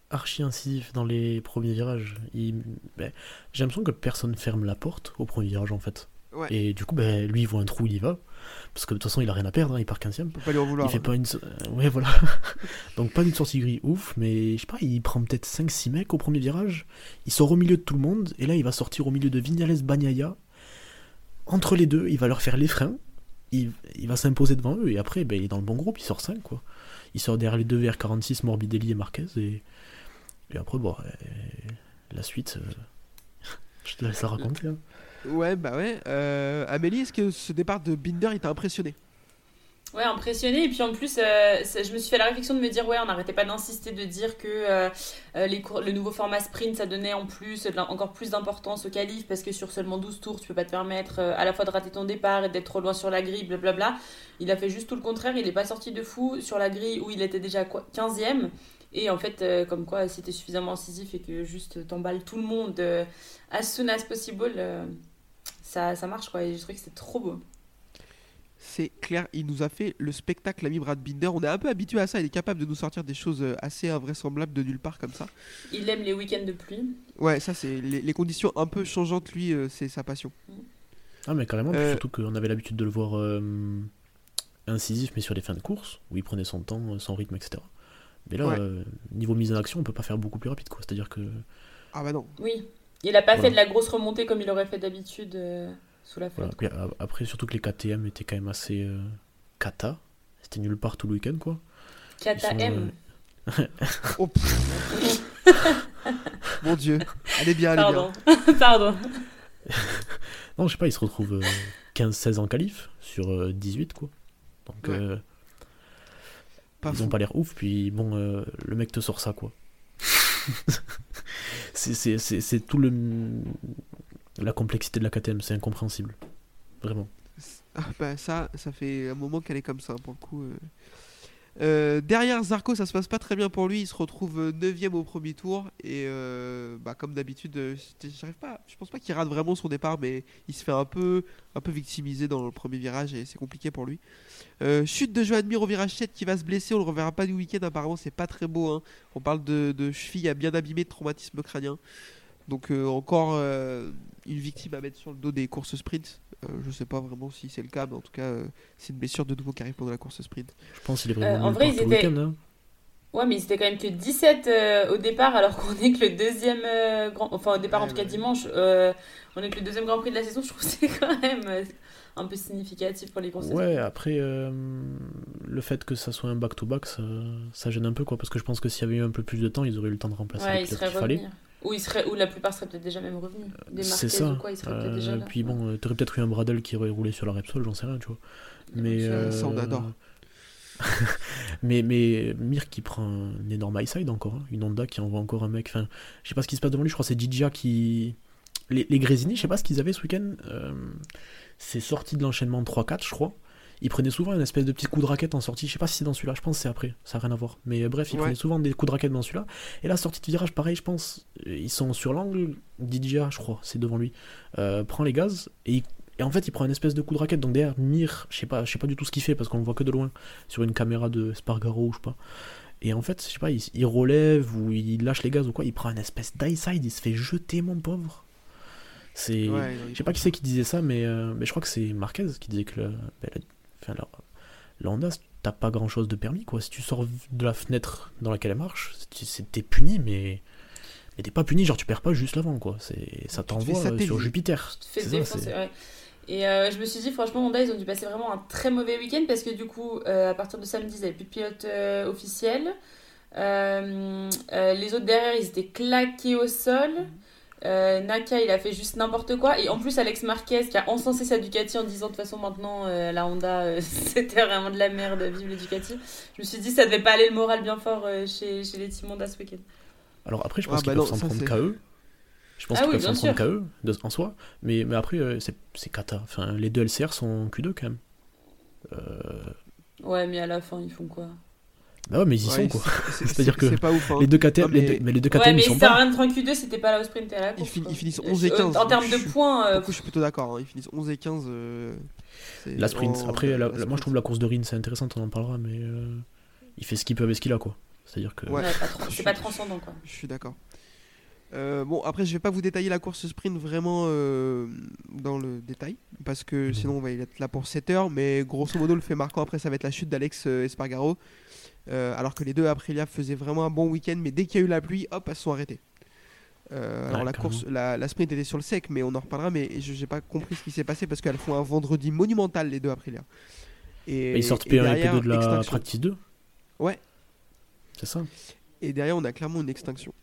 archi incisif dans les premiers virages. Il... ben, J'ai l'impression que personne ferme la porte au premier virage en fait. Ouais. Et du coup, ben, lui il voit un trou, il y va. Parce que de toute façon, il a rien à perdre, hein, il part 15 On peut pas lui en vouloir. Il fait pas une. so- euh, Ouais, voilà. (laughs) Donc, pas une sortie gris ouf, mais je sais pas, il prend peut-être 5-6 mecs au premier virage. Il sort au milieu de tout le monde, et là, il va sortir au milieu de Vignales Bagnaia. Entre les deux, il va leur faire les freins. Il, il va s'imposer devant eux, et après, ben, il est dans le bon groupe, il sort 5, quoi. Il sort derrière les deux VR46, Morbidelli et Marquez, et, et après, bon, euh, la suite, euh, (laughs) je te laisse la raconter. hein. Ouais, bah ouais. Euh, Amélie, est-ce que ce départ de Binder il t'a impressionné? Ouais, impressionné. Et puis en plus, euh, je me suis fait la réflexion de me dire, ouais, on n'arrêtait pas d'insister, de dire que euh, les le nouveau format sprint, ça donnait en plus, encore plus d'importance au qualif, parce que sur seulement 12 tours, tu peux pas te permettre à la fois de rater ton départ et d'être trop loin sur la grille, blablabla. Il a fait juste tout le contraire, il est pas sorti de fou sur la grille où il était déjà quoi, 15ème. Et en fait, comme quoi, si suffisamment incisif et que juste t'emballes tout le monde as soon as possible, ça, ça marche quoi. Et je trouvais que c'était trop beau. C'est clair, il nous a fait le spectacle ami Brad Binder. On est un peu habitué à ça, il est capable de nous sortir des choses euh, assez invraisemblables de nulle part comme ça. Il aime les week-ends de pluie. Ouais, ça c'est les, les conditions un peu changeantes, lui, euh, c'est sa passion. Ah, mais carrément, Euh, surtout qu'on avait l'habitude de le voir euh, incisif, mais sur les fins de course, où il prenait son temps, son rythme, etc. Mais là, Ouais. euh, niveau mise en action, on peut pas faire beaucoup plus rapide, quoi. C'est-à-dire que. Ah bah non. Oui. Il a pas Voilà. fait de la grosse remontée comme il aurait fait d'habitude euh, sous la flotte. Après, surtout que les KTM étaient quand même assez euh, cata. C'était nulle part tout le week-end, quoi. Kata sont, M. (laughs) Oh, pff. Mon dieu. Allez bien, allez bien. (laughs) Pardon. Pardon. (laughs) Non, je sais pas, ils se retrouvent euh, 15-16 en qualif sur euh, 18, quoi. Donc, Ouais. euh, Pas ils fou. ont pas l'air ouf, puis bon, euh, le mec te sort ça, quoi. (laughs) c'est- tout le. La complexité de la KTM, c'est incompréhensible. Vraiment. Ah bah ça, ça fait un moment qu'elle est comme ça pour le coup. euh. Euh, derrière Zarco, ça se passe pas très bien pour lui. Il se retrouve 9ème au premier tour et euh, bah, comme d'habitude, euh, j'arrive pas. Je pense pas qu'il rate vraiment son départ, mais il se fait un peu, un peu victimiser dans le premier virage et c'est compliqué pour lui. Euh, chute de Joan Mir au virage 7 qui va se blesser. On le reverra pas du week-end. Apparemment, c'est pas très beau. hein. On parle de, cheville à bien abîmé de traumatisme crânien. Donc euh, encore euh, une victime à mettre sur le dos des courses sprint. Euh, je sais pas vraiment si c'est le cas, mais en tout cas, euh, c'est une blessure de nouveau qui arrive pendant la course sprint. Je pense qu'il est Euh, vraiment en nulle vrai, ils étaient- week-end. hein. Ouais, mais c'était quand même que 17 euh, au départ, alors qu'on est que le deuxième euh, grand. Enfin, au départ, en tout cas ouais. dimanche, euh, on est que le deuxième Grand Prix de la saison. Je trouve que c'est (laughs) quand même euh, un peu significatif pour les courses. Ouais, après, euh, le fait que ça soit un back-to-back, ça, ça gêne un peu, quoi. Parce que je pense que s'il y avait eu un peu plus de temps, ils auraient eu le temps de remplacer Ouais, les il pilotes serait qu'il fallait. Ou, il serait... ou la plupart seraient peut-être déjà même revenus. Des C'est ça. ou quoi, ils seraient peut-être déjà Euh, là. puis bon, euh, t'aurais peut-être eu un Bradle qui aurait roulé sur la Repsol, j'en sais rien, tu vois. Mais, Ça- ça, on euh, adore. (laughs) mais, mais Mir qui prend un énorme high side encore, hein. une Honda qui envoie encore un mec. Enfin, je sais pas ce qui se passe devant lui, je crois que c'est Gigia qui. Les, les Grésini, je sais pas ce qu'ils avaient ce week-end. euh, c'est sorti de l'enchaînement 3-4, je crois. Ils prenaient souvent une espèce de petit coup de raquette en sortie. Je sais pas si c'est dans celui-là, je pense que c'est après, ça n'a rien à voir. Mais euh, bref, ils Ouais. prenaient souvent des coups de raquette dans celui-là. Et la sortie de virage, pareil, je pense. euh, Ils sont sur l'angle. Didia, je crois, c'est devant lui. euh, prend les gaz et, il- et en fait, il prend une espèce de coup de raquette. Donc derrière, Mir, je sais pas, je sais pas du tout ce qu'il fait parce qu'on le voit que de loin sur une caméra de Spargaro ou je sais pas. Et en fait, je sais pas, il, il relève ou il lâche les gaz ou quoi. Il prend une espèce d'high side, il se fait jeter, mon pauvre. C'est. Ouais, Je sais pas qui c'est qui disait ça, mais, euh, mais je crois que c'est Marquez qui disait que le, ben, enfin, Honda, t'as pas grand chose de permis quoi. Si tu sors de la fenêtre dans laquelle elle marche, t'es puni, mais, mais t'es pas puni, genre tu perds pas juste l'avant quoi. C'est, ça t'envoie euh, sur Jupiter. Tu te fais C'est ça, défoncer, c'est- ouais. Et euh, je me suis dit, franchement, Honda, ils ont dû passer vraiment un très mauvais week-end parce que du coup, euh, à partir de samedi, ils n'avaient plus de pilote euh, officiel. Les autres derrière, ils étaient claqués au sol. Euh, Naka, il a fait juste n'importe quoi. Et en plus, Alex Marquez qui a encensé sa Ducati en disant de toute façon, maintenant, euh, la Honda, euh, (laughs) c'était vraiment de la merde, vive les Ducati. Je me suis dit, ça devait pas aller le moral bien fort euh, chez, chez les Team Honda ce week-end. Alors après, je Ah, pense bah qu'ils peuvent non, s'en prendre qu'à eux. Je pense Ah qu'ils oui, peuvent s'en prendre qu'à eux de- en soi. Mais, mais après, euh, c'est, c'est cata. Enfin, les deux LCR sont Q2 quand même. Euh, Ouais, mais à la fin, ils font quoi? Bah ouais, mais ils y Ouais, sont quoi. c'est- (laughs) C'est-à-dire c'est- que c'est pas ouf. hein. Les deux KTM, Non, mais- les deux- mais les deux KTM Ouais, mais ils ça sont sert à pas. rien de prendre Q2, c'était pas là au sprint et à la Ils course. fin- quoi. ils finissent Euh, 11 et 15, En termes de points, Pour euh, coup, je suis plutôt d'accord. hein. Ils finissent 11 et 15. euh, C'est- La sprint. en- Après, la- la la- moi je trouve la course de Rin c'est intéressant, on en parlera, mais euh, il fait ce qu'il peut avec ce qu'il a, quoi. C'est-à-dire que. Ouais. C'est pas transcendant quoi. Je suis d'accord. Euh, bon, après, je vais pas vous détailler la course sprint vraiment euh, dans le détail, parce que Mhm. sinon on va y être là pour 7 heures, mais grosso modo, le fait marquant après, ça va être la chute d'Alex euh, Espargaro, euh, alors que les deux Aprilia faisaient vraiment un bon week-end, mais dès qu'il y a eu la pluie, hop, elles se sont arrêtées. Euh, alors la course, la, la sprint était sur le sec, mais on en reparlera, mais je n'ai pas compris ce qui s'est passé, parce qu'elles font un vendredi monumental, les deux Aprilia. Et, ils sortent et P1 et derrière, P2 de la extinction. Practice 2 Ouais. C'est ça? Et derrière, on a clairement une extinction.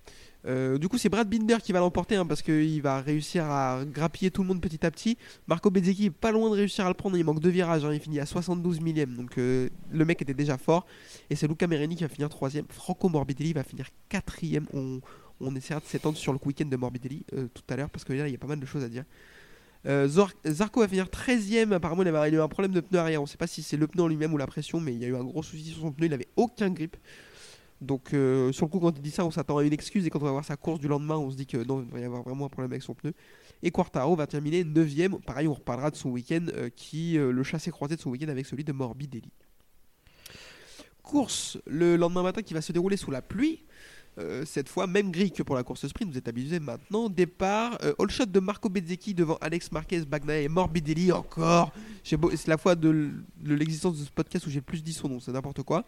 Euh, du coup, c'est Brad Binder qui va l'emporter hein, parce qu'il va réussir à grappiller tout le monde petit à petit. Marco Bezzecchi est pas loin de réussir à le prendre. Il manque deux virages. hein, il finit à 72 millième. Donc euh, le mec était déjà fort. Et c'est Luca Merini qui va finir troisième. Franco Morbidelli va finir quatrième. On, on essaiera de s'étendre sur le week-end de Morbidelli euh, tout à l'heure parce que là, il y a pas mal de choses à dire. Zarco va finir 13ème. Apparemment, il avait a eu un problème de pneu arrière. On sait pas si c'est le pneu en lui-même ou la pression, mais il y a eu un gros souci sur son pneu. Il avait aucun grip. Donc, euh, sur le coup, quand il dit ça, on s'attend à une excuse. Et quand on va voir sa course du lendemain, on se dit que non, il va y avoir vraiment un problème avec son pneu. Et Quartaro va terminer 9ème. Pareil, on reparlera de son week-end euh, qui, euh, le chassé croisé de son week-end avec celui de Morbidelli. Course le lendemain matin qui va se dérouler sous la pluie. Cette fois, même grille que pour la course sprint, vous êtes habitués maintenant. Départ, all shot de Marco Bezzecchi devant Alex Marquez, Bagnaia et Morbidelli encore. C'est la fois de l'existence de ce podcast où j'ai plus dit son nom, c'est n'importe quoi.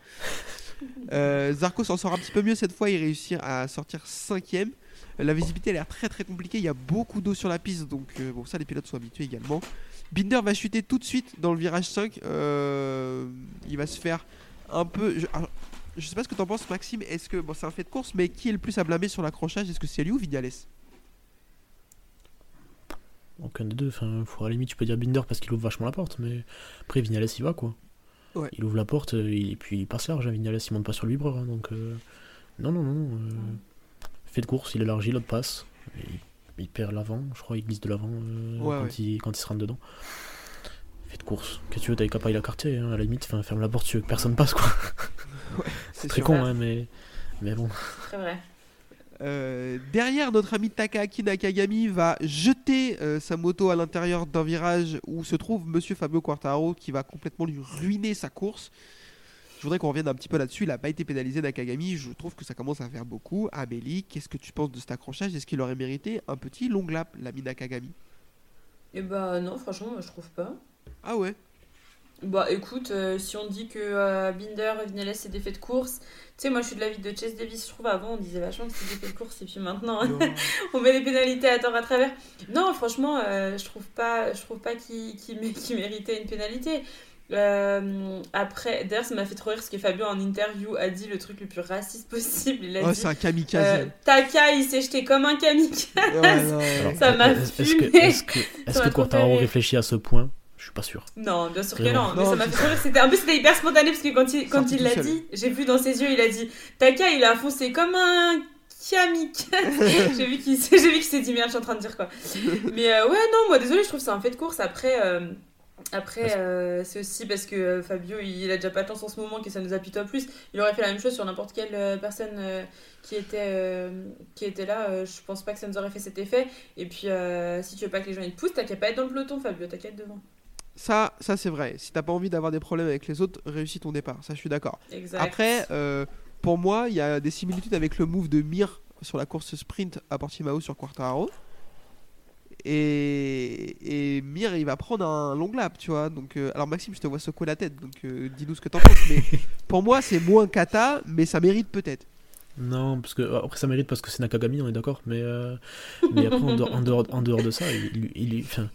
Euh, Zarco s'en sort un petit peu mieux cette fois, il réussit à sortir cinquième. La visibilité a l'air très très compliquée, il y a beaucoup d'eau sur la piste, donc euh, bon ça les pilotes sont habitués également. Binder va chuter tout de suite dans le virage 5, euh, il va se faire un peu... Je, alors, je sais pas ce que t'en penses Maxime, est-ce que... Bon c'est un fait de course, mais qui est le plus à blâmer sur l'accrochage Est-ce que c'est lui ou Vignales Aucun des deux. À la limite, tu peux dire Binder parce qu'il ouvre vachement la porte, mais après, Vignales, il va quoi. Ouais. Il ouvre la porte euh, et puis il passe large. hein. Vignales, il monte pas sur le vibreur. hein, donc, euh, non, non, non. non, euh, Fait de course, il élargit, l'autre passe. Et il, il perd l'avant, je crois, il glisse de l'avant euh, Ouais, quand, ouais. Il, quand il se rentre dedans. Fait de course. Qu'est-ce que tu veux, t'avais qu'à pas y la quartier, hein, à la limite, ferme la porte, tu veux que personne passe quoi. C'est Très sûr. con, hein, mais, mais bon. Très vrai. Euh, derrière, notre ami Takaaki Nakagami va jeter euh, sa moto à l'intérieur d'un virage où se trouve Monsieur Fabio Quartaro qui va complètement lui ruiner sa course. Je voudrais qu'on revienne un petit peu là-dessus. Il n'a pas été pénalisé Nakagami. Je trouve que ça commence à faire beaucoup. Amélie, qu'est-ce que tu penses de cet accrochage? Est-ce qu'il aurait mérité un petit long lap, l'ami Nakagami? Et bah non, franchement, moi, je trouve pas. Ah ouais? Bah écoute, euh, si on dit que euh, Binder et Vinales c'est des faits de course, tu sais, moi je suis de l'avis de Chase Davis, je trouve. Avant on disait vachement que c'était des faits de course et puis maintenant (laughs) on met les pénalités à tort à travers. Non, franchement, euh, je trouve pas, je trouve pas qu'il qu'il mé- qu'il méritait une pénalité. Euh, après, d'ailleurs, ça m'a fait trop rire parce que Fabio en interview a dit le truc le plus raciste possible. Il a Oh, c'est un euh, kamikaze. Taka, il s'est jeté comme un kamikaze. Ouais, non, Alors, Ça m'a est-ce est-ce que, est-ce que, m'a que Quartaro réfléchit à ce point? Suis pas sûr. Non, bien sûr que non. Mais Non, ça m'a c'est- fait trop rire. C'était, en plus, c'était hyper spontané parce que quand il, quand il l'a seul. dit, j'ai vu dans ses yeux, il a dit Taka, il a foncé comme un kamikaze. (laughs) j'ai vu qu'il s'est, j'ai vu qu'il s'est dit merde, je suis en train de dire quoi. Mais euh, ouais, non, moi désolé, je trouve que c'est un fait de course. Après, euh, après euh, c'est aussi parce que euh, Fabio, il a déjà pas de chance en ce moment que ça nous apitoie plus. Il aurait fait la même chose sur n'importe quelle euh, personne euh, qui, était, euh, qui était là. Euh, je pense pas que ça nous aurait fait cet effet. Et puis, euh, si tu veux pas que les gens ils te poussent, t'as qu'à pas être dans le peloton, Fabio, t'as qu'à être devant. Ça, ça c'est vrai. Si t'as pas envie d'avoir des problèmes avec les autres, réussis ton départ. Ça, je suis d'accord. Après, euh, pour moi, il y a des similitudes avec le move de Mir sur la course sprint à Portimao sur Quartaro. Et, et Mir, il va prendre un long lap, tu vois. Donc, euh, alors Maxime, je te vois secouer la tête, donc euh, dis-nous ce que t'en penses. Mais (laughs) pour moi, c'est moins kata, mais ça mérite peut-être. Non, parce que après ça mérite parce que c'est Nakagami, on est d'accord, mais, euh, mais après en dehors, en dehors, en dehors de ça, il, il, il- enfin, pff,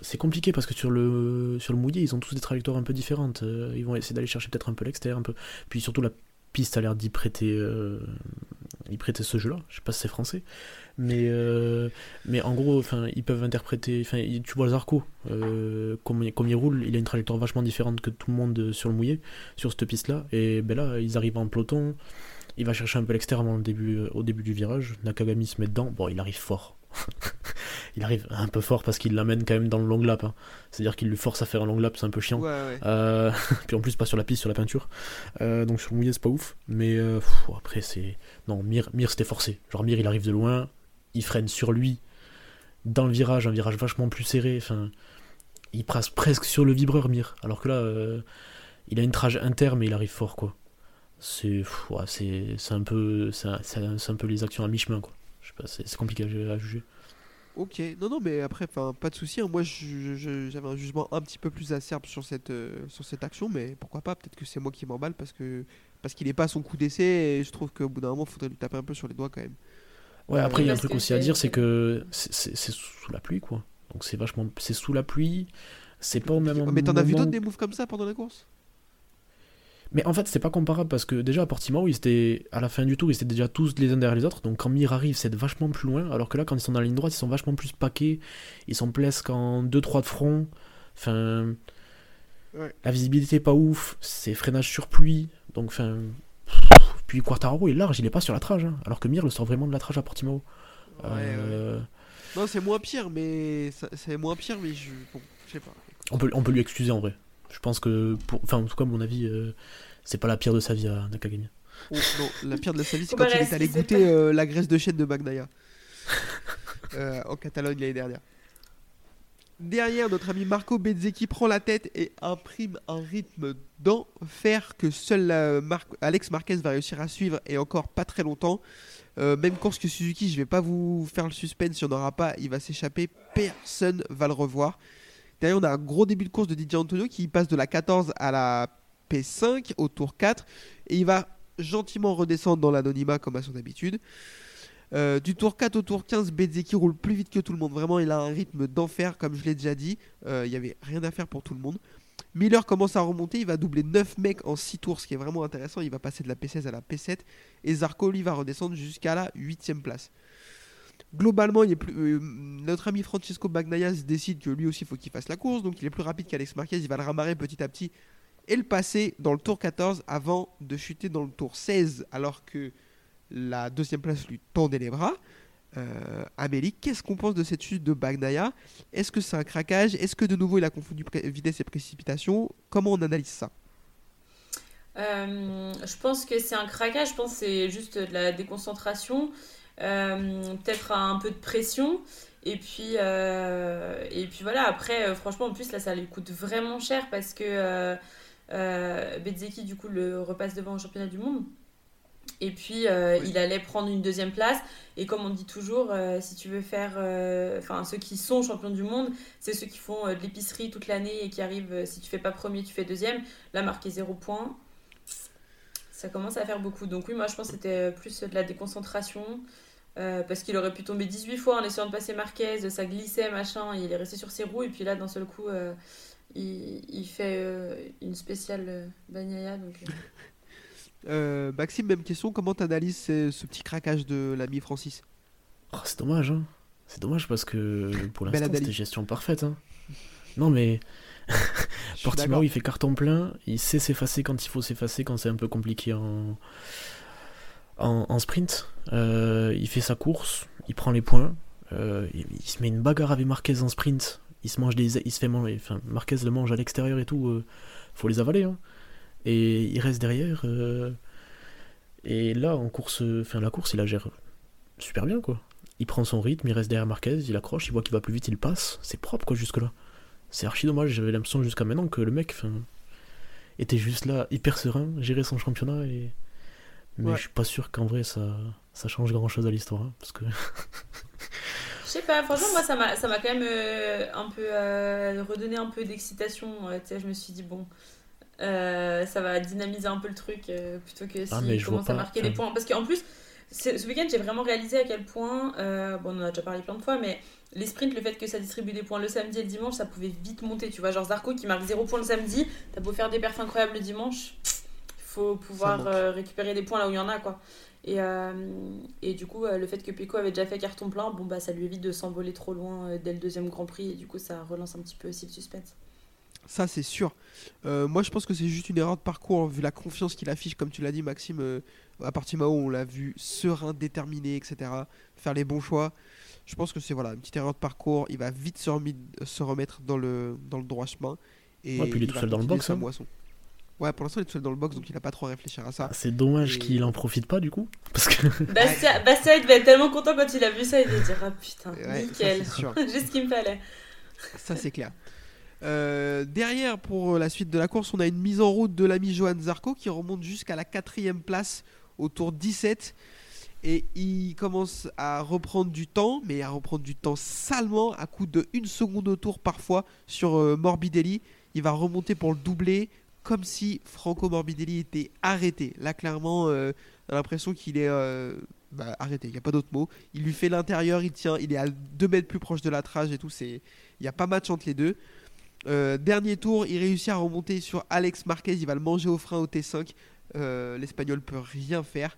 c'est compliqué parce que sur le, sur le mouillé, ils ont tous des trajectoires un peu différentes. euh, ils vont essayer d'aller chercher peut-être un peu l'extérieur, peu. Puis surtout la piste a l'air d'y prêter, euh, prêter ce jeu-là. Je sais pas si c'est français, mais euh, mais en gros, ils peuvent interpréter. Tu vois Zarco, euh, comme, il roule, il a une trajectoire vachement différente que tout le monde sur le mouillé, sur cette piste-là. Et ben là, ils arrivent en peloton. Il va chercher un peu l'extérieur au début du virage. Nakagami se met dedans. Bon, il arrive fort. (laughs) il arrive un peu fort parce qu'il l'amène quand même dans le long lap. hein. C'est-à-dire qu'il lui force à faire un long lap, c'est un peu chiant. Ouais, ouais. Euh, (laughs) puis en plus, pas sur la piste, sur la peinture. Euh, donc sur le mouillé, c'est pas ouf. Mais euh, pff, après, c'est. Non, Mir, Mir c'était forcé. Genre, Mir, il arrive de loin, il freine sur lui, dans le virage, un virage vachement plus serré. Enfin, il passe presque sur le vibreur Mir. Alors que là, euh, il a une trage inter, mais il arrive fort, quoi. C'est ouais, un peu c'est un, un peu les actions à mi-chemin, quoi. Je sais pas, c'est c'est compliqué à, juger. Ok, non, non, mais après, enfin, pas de souci. hein. Moi, je- je- j'avais un jugement un petit peu plus acerbe sur cette, euh, sur cette action, mais pourquoi pas Peut-être que c'est moi qui m'emballe parce que parce qu'il est pas à son coup d'essai et je trouve qu'au bout d'un moment, il faudrait lui taper un peu sur les doigts quand même. Ouais, Euh, après, il y a un truc aussi à dire, c'est que c'est- c'est c'est sous la pluie, quoi. Donc c'est vachement. C'est sous la pluie. C'est pas au même mais t'en as vu moment- d'autres des moves comme ça pendant la course? Mais en fait, c'est pas comparable parce que déjà à Portimao, ils étaient à la fin du tour, ils étaient déjà tous les uns derrière les autres. Donc quand Mir arrive, c'est vachement plus loin. Alors que là, quand ils sont dans la ligne droite, ils sont vachement plus paqués. Ils sont presque en 2-3 de front. Enfin, Ouais. la visibilité est pas ouf. C'est freinage sur pluie. Donc, enfin. Puis Quartararo est large, il est pas sur la trage. hein. alors que Mir le sort vraiment de la trage à Portimao. Ouais, ouais. Euh, Non, c'est moins pire, mais c'est moins pire, mais je, bon, je sais pas. on, peut, on peut lui excuser en vrai. Je pense que, pour, enfin, en tout cas, à mon avis, euh, c'est pas la pire de sa vie à Nakagami. Oh, non, la pire de la sa vie, c'est Faut quand pas il est allé goûter euh, la graisse de chêne de Magnaya (laughs) Euh, en Catalogne l'année dernière. Derrière, notre ami Marco Bezzecchi prend la tête et imprime un rythme d'enfer que seul euh, Mar- Alex Marquez va réussir à suivre et encore pas très longtemps. Euh, même course que Suzuki, je vais pas vous faire le suspense, il n'y en aura pas, il va s'échapper, personne va le revoir. Derrière, on a un gros début de course de DJ Antonio qui passe de la 14 à la P5 au tour 4 et il va gentiment redescendre dans l'anonymat comme à son habitude. Euh, du tour 4 au tour 15, Bezzecchi roule plus vite que tout le monde. Vraiment, il a un rythme d'enfer, comme je l'ai déjà dit. Euh, Il n'y avait rien à faire pour tout le monde. Miller commence à remonter, il va doubler 9 mecs en 6 tours, ce qui est vraiment intéressant. Il va passer de la P16 à la P7. Et Zarco, lui, va redescendre jusqu'à la 8ème place. Globalement, il plus, euh, notre ami Francesco Bagnaia décide que lui aussi, faut qu'il fasse la course. Donc, il est plus rapide qu'Alex Marquez. Il va le ramarrer petit à petit et le passer dans le tour 14 avant de chuter dans le tour 16, alors que la deuxième place lui tendait les bras. Euh, Amélie, qu'est-ce qu'on pense de cette chute de Bagnaia? Est-ce que c'est un craquage? Est-ce que de nouveau il a confondu vitesse et précipitation? Comment on analyse ça? Euh, je pense que c'est un craquage, je pense que c'est juste de la déconcentration, peut-être un peu de pression. Et puis, euh, et puis voilà, après, euh, franchement, en plus, là, ça lui coûte vraiment cher parce que euh, euh, Bezzecchi, du coup, le repasse devant au championnat du monde. Et puis, euh, Oui. il allait prendre une deuxième place. Et comme on dit toujours, euh, si tu veux faire. euh, Enfin, ceux qui sont champions du monde, c'est ceux qui font euh, de l'épicerie toute l'année et qui arrivent, euh, si tu fais pas premier, tu fais deuxième. Là, marqué zéro point. Ça commence à faire beaucoup. Donc, oui, moi, je pense que c'était plus de la déconcentration. euh, parce qu'il aurait pu tomber 18 fois en essayant de passer Marquez, ça glissait, machin, et il est resté sur ses roues. Et puis là, d'un seul coup, euh, il, il fait euh, une spéciale euh, Bagnaia. Donc, euh, (laughs) Euh, Maxime, même question. Comment tu analyses ce, ce petit craquage de l'ami Francis? Oh, c'est dommage, hein. C'est dommage parce que pour l'instant, c'était gestion parfaite, hein. Non, mais Portimao, il fait carton plein, il sait s'effacer quand il faut s'effacer, quand c'est un peu compliqué en, en, en sprint. Euh, il fait sa course, il prend les points, euh, il, il se met une bagarre avec Marquez en sprint, il se mange des, il se fait manger, enfin Marquez le mange à l'extérieur et tout, euh, faut les avaler, hein. Et il reste derrière. euh, et là, en course, enfin la course, il la gère super bien, quoi. Il prend son rythme, il reste derrière Marquez, il accroche, il voit qu'il va plus vite, il passe. C'est propre, quoi, jusque-là. C'est archi dommage, j'avais l'impression jusqu'à maintenant que le mec était juste là, hyper serein, gérer son championnat. et Mais Ouais. je suis pas sûr qu'en vrai ça, ça change grand chose à l'histoire. hein, parce que Je sais pas, franchement, moi, ça m'a ça m'a quand même euh, un peu euh, redonné un peu d'excitation. euh, tu sais, je me suis dit, bon, euh, ça va dynamiser un peu le truc euh, plutôt que Ah, mais je commence à marquer des points. Parce qu'en plus, ce week-end, j'ai vraiment réalisé à quel point, euh, bon, on en a déjà parlé plein de fois, mais les sprints, le fait que ça distribue des points le samedi et le dimanche, ça pouvait vite monter. Tu vois, genre Zarco qui marque 0 points le samedi, t'as beau faire des perfs incroyables le dimanche, il faut pouvoir euh, récupérer des points là où il y en a, quoi. Et, euh, et du coup, le fait que Peko avait déjà fait carton plein, bon bah ça lui évite de s'envoler trop loin dès le deuxième Grand Prix et du coup ça relance un petit peu aussi le suspense. Ça, c'est sûr. Euh, moi, je pense que c'est juste une erreur de parcours, vu la confiance qu'il affiche, comme tu l'as dit, Maxime. euh, à partir du moment où on l'a vu serein, déterminé, etc., faire les bons choix. Je pense que c'est voilà, une petite erreur de parcours. Il va vite se, remis- se remettre dans le, dans le droit chemin. Et Ouais, puis il est tout va seul dans le box, hein. moisson. Ouais, pour l'instant, il est tout seul dans le box, donc il a pas trop à réfléchir à ça. c'est dommage Et- qu'il en profite pas du coup. (laughs) Parce que (laughs) Bastia, Bastia il devait être tellement content quand il a vu ça, il devait dire ah putain, Ouais, nickel, j'ai ce (laughs) qu'il me fallait. Ça, c'est clair. Euh, derrière, pour la suite de la course, on a une mise en route de l'ami Johan Zarco qui remonte jusqu'à la quatrième place au tour 17. Et il commence à reprendre du temps, mais à reprendre du temps salement, à coup de 1 seconde au tour parfois sur euh, Morbidelli. Il va remonter pour le doubler, comme si Franco Morbidelli était arrêté. Là, clairement, euh, on a l'impression qu'il est euh, bah, arrêté, il n'y a pas d'autre mot. Il lui fait l'intérieur, il tient, il est à 2 mètres plus proche de la trage et tout. Il n'y a pas match entre les deux. Euh, dernier tour, il réussit à remonter sur Alex Marquez, il va le manger au frein au T5. Euh, L'Espagnol peut rien faire.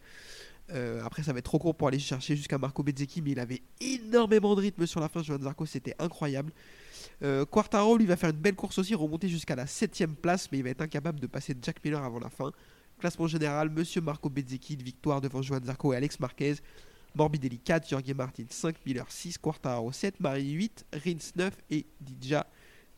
Euh, après, ça va être trop court pour aller chercher jusqu'à Marco Bezzecchi, mais il avait énormément de rythme sur la fin. Joan Zarco, c'était incroyable. Euh, Quartaro, lui, va faire une belle course aussi, remonter jusqu'à la 7 place, mais il va être incapable de passer Jack Miller avant la fin. Classement général, Monsieur Marco Bezzecchi, victoire devant Joan Zarco et Alex Marquez. Morbidelli 4, Jorge Martin 5, Miller 6, Quartaro 7, Marie 8, Rins 9 et Didja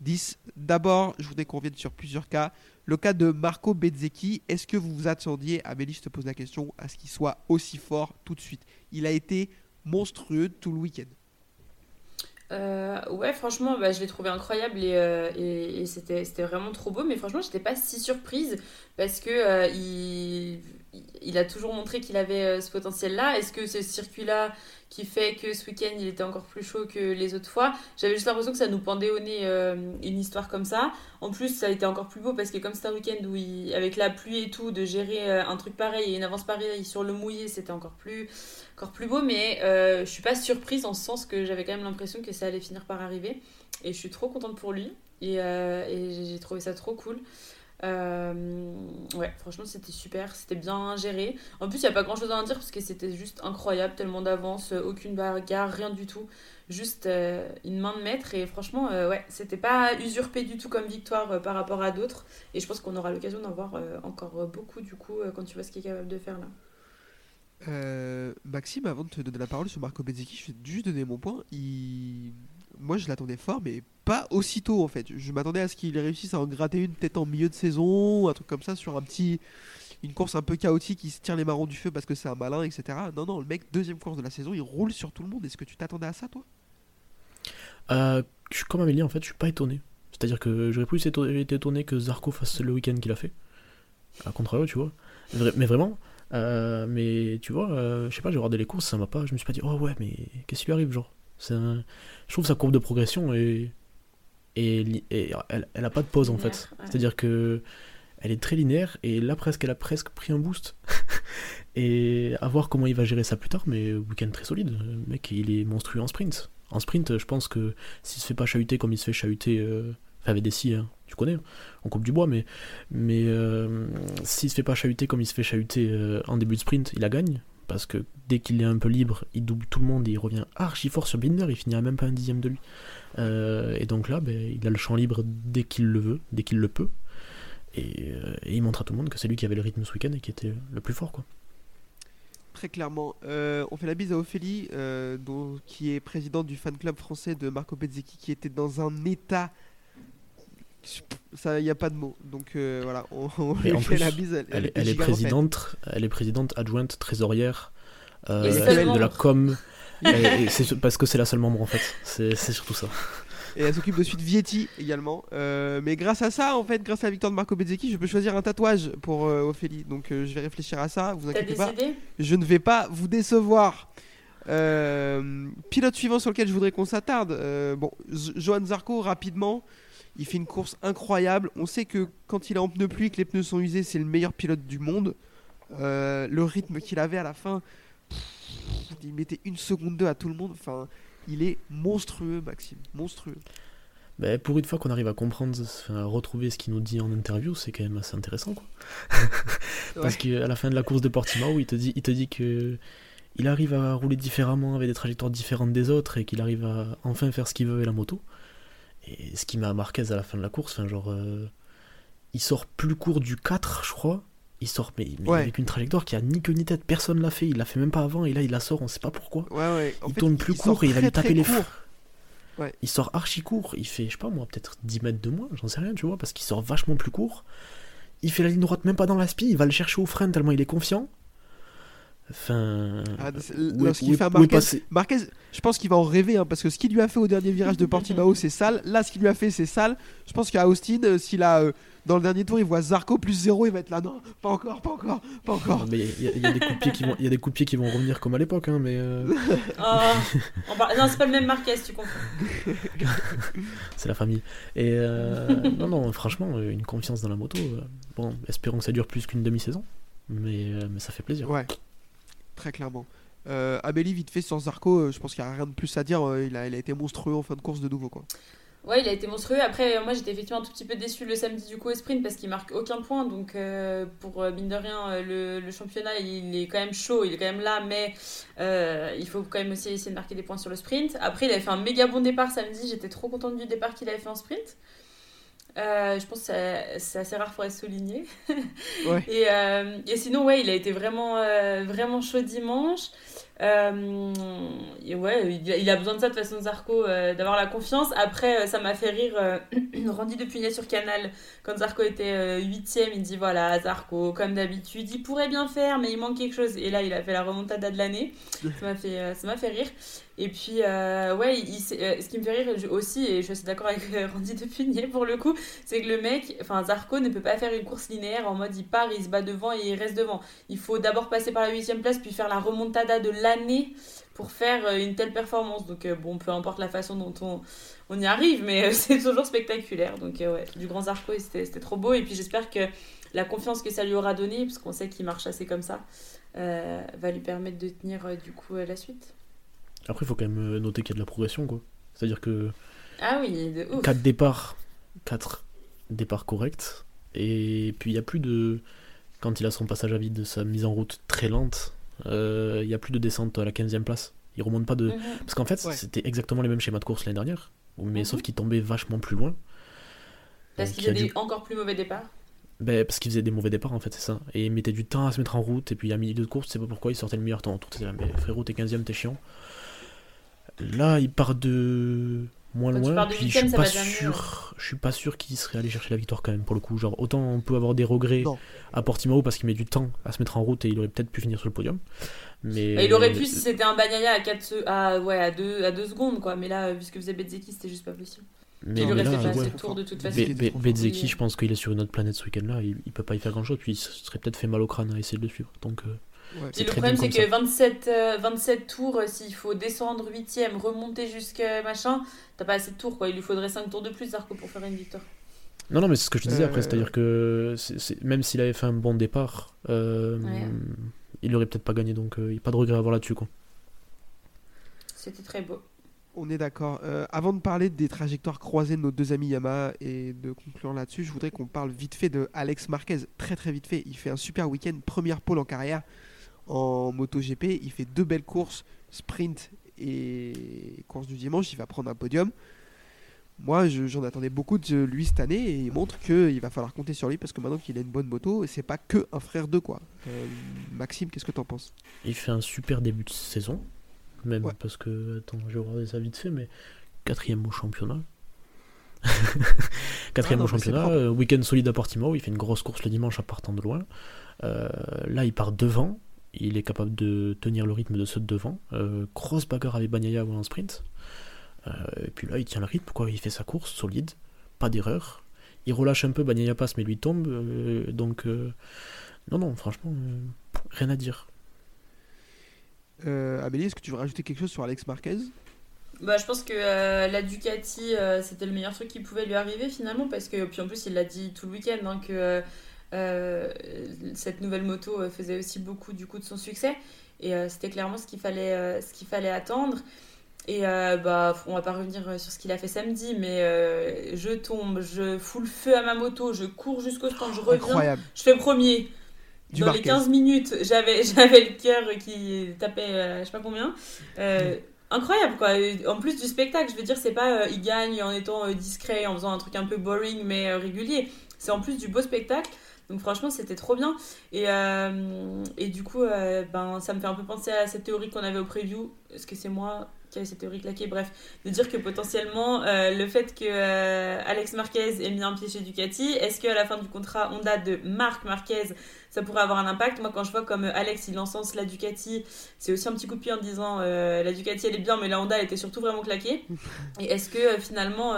10. D'abord, je voudrais qu'on vienne sur plusieurs cas. Le cas de Marco Bezzecchi, est-ce que vous vous attendiez, Amélie, je te pose la question, à ce qu'il soit aussi fort tout de suite? Il a été monstrueux tout le week-end. Euh, ouais, franchement, bah, je l'ai trouvé incroyable et, euh, c'était, vraiment trop beau. Mais franchement, j'étais pas si surprise parce que euh, il, a toujours montré qu'il avait ce potentiel-là. Est-ce que ce circuit-là qui fait que ce week-end il était encore plus chaud que les autres fois J'avais juste l'impression que ça nous pendait au nez euh, une histoire comme ça. En plus, ça a été encore plus beau parce que comme c'était un week-end où avec la pluie et tout, de gérer euh, un truc pareil et une avance pareille sur le mouillé, c'était encore plus, encore plus beau. Mais euh, je suis pas surprise en ce sens que j'avais quand même l'impression que ça allait finir par arriver. Et je suis trop contente pour lui. Et, euh, et j'ai trouvé ça trop cool. Euh, ouais, franchement, c'était super, c'était bien géré. En plus, il n'y a pas grand chose à en dire parce que c'était juste incroyable, tellement d'avance, euh, aucune bagarre, rien du tout. Juste euh, une main de maître. Et franchement, ouais, c'était pas usurpé du tout comme victoire par rapport à d'autres. Et je pense qu'on aura l'occasion d'en voir encore beaucoup du coup quand tu vois ce qu'il est capable de faire là. Maxime, avant de te donner la parole sur Marco Bezzecchi, je vais juste donner mon point. Il... Moi, je l'attendais fort, mais pas aussitôt en fait. Je m'attendais à ce qu'il réussisse à en gratter une peut-être en milieu de saison, un truc comme ça, sur un petit, une course un peu chaotique, il se tire les marrons du feu parce que c'est un malin, etc. Non, non, le mec, deuxième course de la saison, il roule sur tout le monde. Est-ce que tu t'attendais à ça, toi? Euh, comme Amélie, en fait, je suis pas étonné. C'est-à-dire que j'aurais plus été étonné que Zarco fasse le week-end qu'il a fait. À contrario, tu vois. Mais vraiment, euh, mais tu vois, euh, je sais pas, j'ai regardé les courses, ça m'a pas. Je me suis pas dit, oh ouais, mais qu'est-ce qui lui arrive, genre? Un- Je trouve sa courbe de progression et. Et, li- et elle, elle a pas de pause en fait. Ouais. C'est-à-dire que. Elle est très linéaire et là presque elle a presque pris un boost. (laughs) et à voir comment il va gérer ça plus tard, mais week-end très solide. Le mec, il est monstrueux en sprint. En sprint, je pense que s'il se fait pas chahuter comme il se fait chahuter, euh, enfin avec des scies, hein, tu connais, hein, on coupe du bois, mais, mais euh, s'il se fait pas chahuter comme il se fait chahuter euh, en début de sprint, il la gagne. Parce que dès qu'il est un peu libre, il double tout le monde et il revient archi fort sur Binder, il finira même pas un dixième de lui. Euh, et donc là, ben, il a le champ libre dès qu'il le veut, dès qu'il le peut. Et, euh, et il montre à tout le monde que c'est lui qui avait le rythme ce week-end et qui était le plus fort. quoi. Très clairement. Euh, on fait la bise à Ophélie, qui est présidente du fan club français de Marco Bezzecchi, qui était dans un état. Ça, il n'y a pas de mots. Donc euh, voilà, on, (laughs) on Et lui en fait plus, la bise. Elle, Elle, était elle est présidente, elle est présidente adjointe trésorière euh, de la com. (laughs) Et- et c'est parce que c'est la seule membre en fait. C'est surtout ça. Et elle s'occupe de suite Vietti également. Euh, mais grâce à ça, en fait, grâce à la victoire de Marco Bezzecchi, je peux choisir un tatouage pour euh, Ophélie. Donc euh, je vais réfléchir à ça. Vous inquiétez pas. Je ne vais pas vous décevoir. Euh, pilote suivant sur lequel je voudrais qu'on s'attarde. Euh, bon, Johan Zarco, rapidement, il fait une course incroyable. On sait que quand il est en pneus pluie, que les pneus sont usés, c'est le meilleur pilote du monde. Euh, le rythme qu'il avait à la fin, pff, il mettait une seconde deux à tout le monde. Enfin, il est monstrueux, Maxime, monstrueux. Mais pour une fois qu'on arrive à comprendre, à retrouver ce qu'il nous dit en interview, c'est quand même assez intéressant quoi. (laughs) Parce Ouais. qu'à la fin de la course de Portimao, il te dit, il te dit que il arrive à rouler différemment avec des trajectoires différentes des autres et qu'il arrive à enfin faire ce qu'il veut avec la moto. Et ce qui m'a marqué à la fin de la course, enfin genre, euh, il sort plus court du 4, je crois. Il sort mais, mais Ouais. avec une trajectoire qui a ni queue ni tête, personne l'a fait, il l'a fait même pas avant et là il la sort, on sait pas pourquoi. Ouais, ouais. En il fait, tourne plus court et il va lui taper les freins. Il sort archi court, il fait, je sais pas moi, peut-être 10 mètres de moins, j'en sais rien, tu vois, parce qu'il sort vachement plus court. Il fait la ligne droite même pas dans la spi, il va le chercher au frein tellement il est confiant. Enfin. Ah, Lorsqu'il fait Marquez, Marquez, je pense qu'il va en rêver hein, parce que ce qu'il lui a fait au dernier virage de Portimao, (laughs) c'est sale. Là, ce qu'il lui a fait, c'est sale. Je pense qu'à Austin, euh, s'il a euh, dans le dernier tour, il voit Zarco plus 0, il va être là. Non, pas encore, pas encore, pas encore. Non, mais il y, a- il y a des coups de pied qui vont, il y a des coups de pied qui vont revenir comme à l'époque, hein, mais euh, (laughs) Oh, on Non, c'est pas le même Marquez, tu comprends. (laughs) c'est la famille. Et euh, non, non, franchement, euh, une confiance dans la moto. euh, bon, espérons que ça dure plus qu'une demi-saison, mais, euh, mais ça fait plaisir. Ouais, très clairement. Euh, Amélie, vite fait, sans Zarco, euh, je pense qu'il n'y a rien de plus à dire. euh, il, a, il a été monstrueux en fin de course de nouveau. quoi. Ouais, il a été monstrueux. Après, euh, moi, j'étais effectivement un tout petit peu déçu le samedi du coup au sprint parce qu'il marque aucun point. Donc, euh, pour mine de rien, le, le championnat, il est quand même chaud, il est quand même là, mais euh, il faut quand même aussi essayer de marquer des points sur le sprint. Après, il avait fait un méga bon départ samedi. J'étais trop contente du départ qu'il avait fait en sprint. Euh, je pense que c'est- assez rare pour être souligné. Ouais. (laughs) et, et sinon, ouais, il a été vraiment, vraiment chaud dimanche. Euh, ouais, il a, besoin de ça de façon, Zarco, euh, d'avoir la confiance. Après, euh, ça m'a fait rire euh, (clears throat) Randy Depugnet sur Canal quand Zarco était 8 il dit voilà, Zarco, comme d'habitude, il pourrait bien faire, mais il manque quelque chose. Et là, il a fait la remontada de l'année. Ça m'a fait, ça m'a fait rire. Et puis, euh, ouais, euh, ce qui me fait rire aussi, et je suis d'accord avec euh, Randy Depugnet pour le coup, c'est que le mec, enfin Zarco ne peut pas faire une course linéaire en mode il part, il se bat devant et il reste devant. Il faut d'abord passer par la huitième place, puis faire la remontada de l'année pour faire une telle performance. Donc bon, peu importe la façon dont on, on y arrive, mais (laughs) c'est toujours spectaculaire. Donc ouais, du grand Zarco, c'était trop beau. Et puis j'espère que la confiance que ça lui aura donnée, parce qu'on sait qu'il marche assez comme ça, va lui permettre de tenir du coup la suite. Après, il faut quand même euh, noter qu'il y a de la progression, quoi. C'est-à-dire que Ah oui, de ouf. 4 départs, 4 départs corrects, et puis il n'y a plus de. Quand il a son passage à vide, sa mise en route très lente, euh, il n'y a plus de descente à la 15e place. Il remonte pas de. Mhm. Parce qu'en fait, Ouais. c'était exactement les mêmes schémas de course l'année dernière, mais Mhm. sauf qu'il tombait vachement plus loin. Parce qu'il a des encore plus mauvais départs. Ben, parce qu'il faisait des mauvais départs en fait, c'est ça. Et il mettait du temps à se mettre en route, et puis à milieu de course, je sais pas pourquoi, il sortait le meilleur temps en tour. Là, mais frérot, t'es 15ème, t'es chiant. Là, il part de moins Quand tu loin, pars de puis je suis ça pas sûr, je suis pas sûr qu'il serait allé chercher la victoire quand même pour le coup. Genre, autant on peut avoir des regrets Non. à Portimao parce qu'il met du temps à se mettre en route et il aurait peut-être pu finir sur le podium. Mais Il aurait pu si c'était un Bagnaia à 4 se- à, ouais, à 2 à deux secondes, quoi. Mais là, vu ce que faisait Bezzeki, c'était juste pas possible. mais, il pas ouais. assez de toute façon. Je pense qu'il est sur une autre planète ce week-end-là, il, il peut pas y faire grand-chose, puis il se serait peut-être fait mal au crâne à essayer de le suivre. Donc, euh, Ouais. Et le problème, c'est que 27, euh, 27 tours, euh, s'il faut descendre 8ème, remonter jusqu'à machin, t'as pas assez de tours, quoi. Il lui faudrait 5 tours de plus, Zarco, pour faire une victoire. Non, non, mais c'est ce que je disais Euh, après, c'est-à-dire que même s'il avait fait un bon départ, euh, Ouais. il aurait peut-être pas gagné, donc euh, il n'y a pas de regret à avoir là-dessus. Quoi. C'était très beau. On est d'accord. Euh, avant de parler des trajectoires croisées de nos deux amis Yamaha et de conclure là-dessus, je voudrais qu'on parle vite fait de Alex Marquez. Très très vite fait. Il fait un super week-end, première pole en carrière en MotoGP. Il fait deux belles courses, sprint et course du dimanche. Il va prendre un podium. Moi, je- j'en attendais beaucoup de lui cette année et il montre qu'il va falloir compter sur lui parce que maintenant qu'il a une bonne moto, c'est pas que un frère de quoi. Euh, Maxime, qu'est-ce que t'en penses? Il fait un super début de saison, même Ouais. parce que, attends, je vais regarder ça vite fait, mais quatrième au championnat. (laughs) quatrième Ah non, au championnat, euh, week-end solide à Portimao, il fait une grosse course le dimanche en partant de loin. Euh, là, il part devant, il est capable de tenir le rythme de ceux de devant. Euh, grosse bagarre avec Bagnaia en sprint. Euh, et puis là, il tient le rythme, quoi. Il fait sa course solide, pas d'erreur. Il relâche un peu, Bagnaia passe, mais lui tombe. euh, donc, euh, non, non, franchement, euh, rien à dire. Euh, Amélie, est-ce que tu veux rajouter quelque chose sur Alex Marquez? Bah, je pense que euh, la Ducati, euh, c'était le meilleur truc qui pouvait lui arriver finalement, parce que, puis en plus, il l'a dit tout le week-end, hein, que euh, euh, cette nouvelle moto euh, faisait aussi beaucoup du coup de son succès, et euh, c'était clairement ce qu'il fallait, euh, ce qu'il fallait attendre. Et bah, on va pas revenir sur ce qu'il a fait samedi, mais je tombe, je fous le feu à ma moto, je cours jusqu'au stand, je reviens, Incroyable. je fais premier. Du Dans les Marquez. 15 minutes, j'avais, (laughs) j'avais le cœur qui tapait je sais pas combien. Incroyable quoi. En plus du spectacle, je veux dire, c'est pas euh, il gagne en étant euh, discret, en faisant un truc un peu boring mais euh, régulier. C'est en plus du beau spectacle. Donc franchement, c'était trop bien. Et, euh, du coup, euh, ben, ça me fait un peu penser à cette théorie qu'on avait au preview. Est-ce que c'est moi qui avait cette théorie claquée, bref, de dire que potentiellement euh, le fait que Alex Marquez ait mis un pied chez est-ce qu'à la fin du contrat Honda de Marc Marquez, ça pourrait avoir un impact? Moi, quand je vois comme Alex il encense la Ducati, c'est aussi un petit coup de pied en disant la Ducati elle est bien, mais la Honda elle était surtout vraiment claquée. Et est-ce que finalement.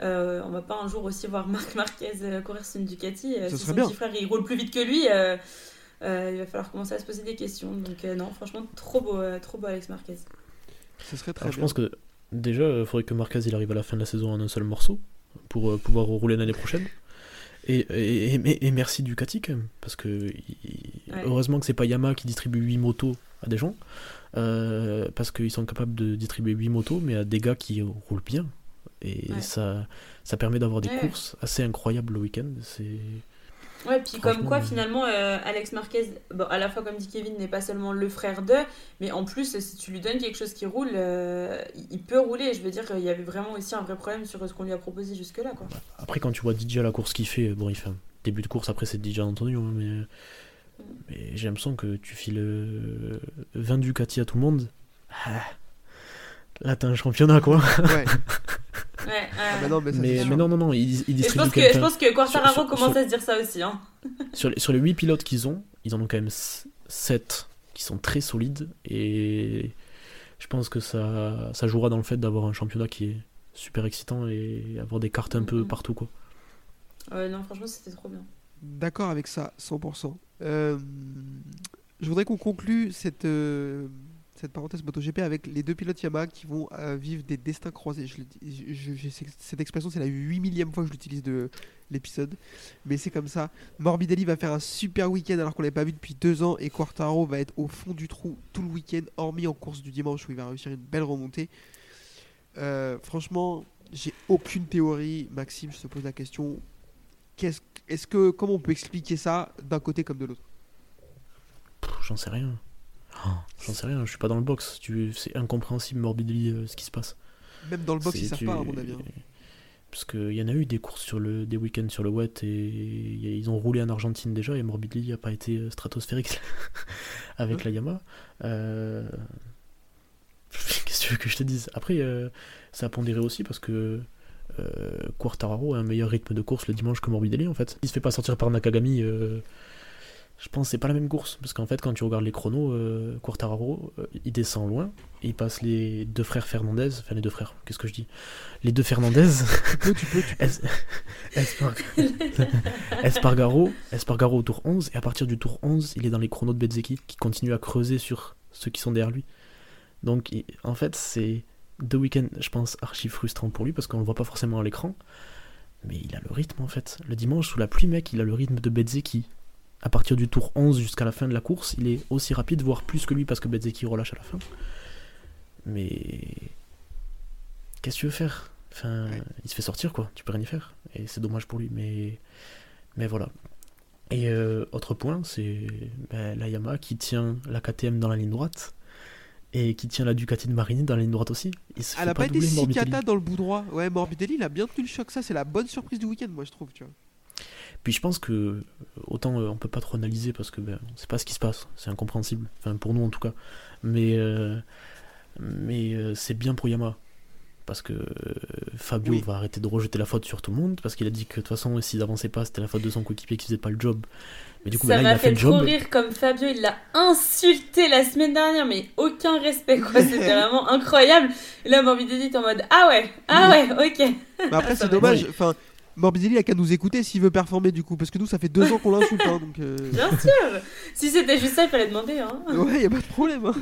On va pas un jour aussi voir Marc (laughs) Marquez courir sur une Ducati. Ça si serait son bien. petit frère il roule plus vite que lui, euh, il va falloir commencer à se poser des questions. Donc euh, non, franchement, trop beau, euh, trop beau Alex Marquez. Ce serait très Alors, je pense que déjà, il faudrait que Marquez il arrive à la fin de la saison en un seul morceau pour euh, pouvoir rouler l'année prochaine. Et, et, et- et merci Ducati quand même, parce que il- Ouais. heureusement que c'est pas Yamaha qui distribue 8 motos à des gens, euh, parce qu'ils sont capables de distribuer 8 motos, mais à des gars qui roulent bien. Et Ouais. ça, ça permet d'avoir des Ouais. courses assez incroyables le week-end. C'est Ouais, puis comme quoi euh, finalement, euh, Alex Marquez, bon, à la fois comme dit Kevin, n'est pas seulement le frère de, mais en plus, si tu lui donnes quelque chose qui roule, euh, il- peut rouler. Je veux dire, il y avait vraiment aussi un vrai problème sur ce qu'on lui a proposé jusque-là. Quoi. Après, quand tu vois DJ à la course qu'il fait, bon, il fait un début de course, après c'est DJ entendu, hein, mais, mais j'ai l'impression que tu files euh, 20 Ducati à tout le monde. Ah, là, t'as un championnat, quoi. Ouais. (laughs) Ouais, Ah bah non, mais ça, c'est Mais, sûr. mais non, non, non, il, il Et je pense que, je pense que Quartararo Sur- sur- commence sur- à se dire ça aussi. Hein. (laughs) Sur, les, sur les 8 pilotes qu'ils ont, ils en ont quand même 7 qui sont très solides. Et je pense que ça, ça jouera dans le fait d'avoir un championnat qui est super excitant et avoir des cartes un peu Mhm. partout, quoi. Ouais, non, franchement, c'était trop bien. D'accord avec ça, 100%. Euh, je voudrais qu'on conclue cette, euh, cette parenthèse MotoGP avec les deux pilotes Yamaha qui vont euh, vivre des destins croisés. Cette expression, c'est la 8 millième fois que je l'utilise de l'épisode, mais c'est comme ça. Morbidelli va faire un super week-end alors qu'on l'avait pas vu depuis deux ans et Quartaro va être au fond du trou tout le week-end, hormis en course du dimanche où il va réussir une belle remontée. Euh, franchement, j'ai aucune théorie. Maxime, je te pose la question. Est-ce que comment on peut expliquer ça d'un côté comme de l'autre? J'en sais rien. Oh, J'en sais rien, je suis pas dans le box. Tu... C'est incompréhensible, Morbidelli, euh, ce qui se passe. Même dans le box, ils savent tu- pas, à mon avis. hein. Parce qu'il y en a eu des courses sur le, des week-ends sur le wet et ils ont roulé en Argentine déjà et Morbidelli n'a pas été euh, stratosphérique (laughs) avec Ouais. la Yamaha. Euh, (laughs) Qu'est-ce que tu veux que je te dise? Après, euh, ça a pondéré aussi parce que euh, Quartararo a un meilleur rythme de course le dimanche que Morbidelli en fait. Il se fait pas sortir par Nakagami. euh, je pense que c'est pas la même course parce qu'en fait, quand tu regardes les chronos, euh, Quartararo euh, il descend loin et il passe les deux frères Fernandez. Enfin, les deux frères, qu'est-ce que je dis? Les deux Fernandez. Tu peux, tu peux, tu peux. (laughs) Es- Espar- (laughs) Espargaro, Espargaro au tour 11, et à partir du tour 11, il est dans les chronos de Bezzecchi qui continue à creuser sur ceux qui sont derrière lui. Donc il- en fait, c'est deux week-ends, je pense, archi frustrant pour lui parce qu'on le voit pas forcément à l'écran. Mais il a le rythme en fait. Le dimanche, sous la pluie, mec, il a le rythme de Bezzecchi. À partir du tour 11 jusqu'à la fin de la course, il est aussi rapide, voire plus que lui parce que Bezzecchi relâche à la fin. Mais. Qu'est-ce que tu veux faire? Enfin, Ouais. il se fait sortir quoi, tu peux rien y faire. Et c'est dommage pour lui, mais. Mais voilà. Et euh, autre point, c'est ben, la Yamaha qui tient la KTM dans la ligne droite et qui tient la Ducati de Marini dans la ligne droite aussi. Il se Elle fait a pas, été doubler, si Morbidelli. dans le bout droit. Ouais, Morbidelli, il a bien tenu le choc. Ça, c'est la bonne surprise du week-end, moi, je trouve. Tu vois. Puis je pense que autant euh, on peut pas trop analyser parce que ben, on sait pas ce qui se passe, c'est incompréhensible, enfin pour nous en tout cas. Mais euh, mais euh, c'est bien pour Yamaha parce que euh, Fabio Oui. va arrêter de rejeter la faute sur tout le monde parce qu'il a dit que de toute façon s'ils avançaient pas c'était la faute de son coéquipier qui faisait pas le job. Mais du coup ça ben, là, il m'a a fait fait le trop job. rire comme Fabio, il l'a insulté la semaine dernière, mais aucun respect quoi, (laughs) c'était vraiment incroyable. Et là, Morbidelli est en mode Ah ouais, ah ouais, ok. Mais après, Ça c'est dommage. Enfin, Morbidelli a qu'à nous écouter s'il veut performer, du coup. Parce que nous, ça fait deux ans qu'on l'insulte. hein, donc, euh, Bien sûr, si c'était juste ça, il fallait demander. Hein. ouais, y a pas de problème. Hein.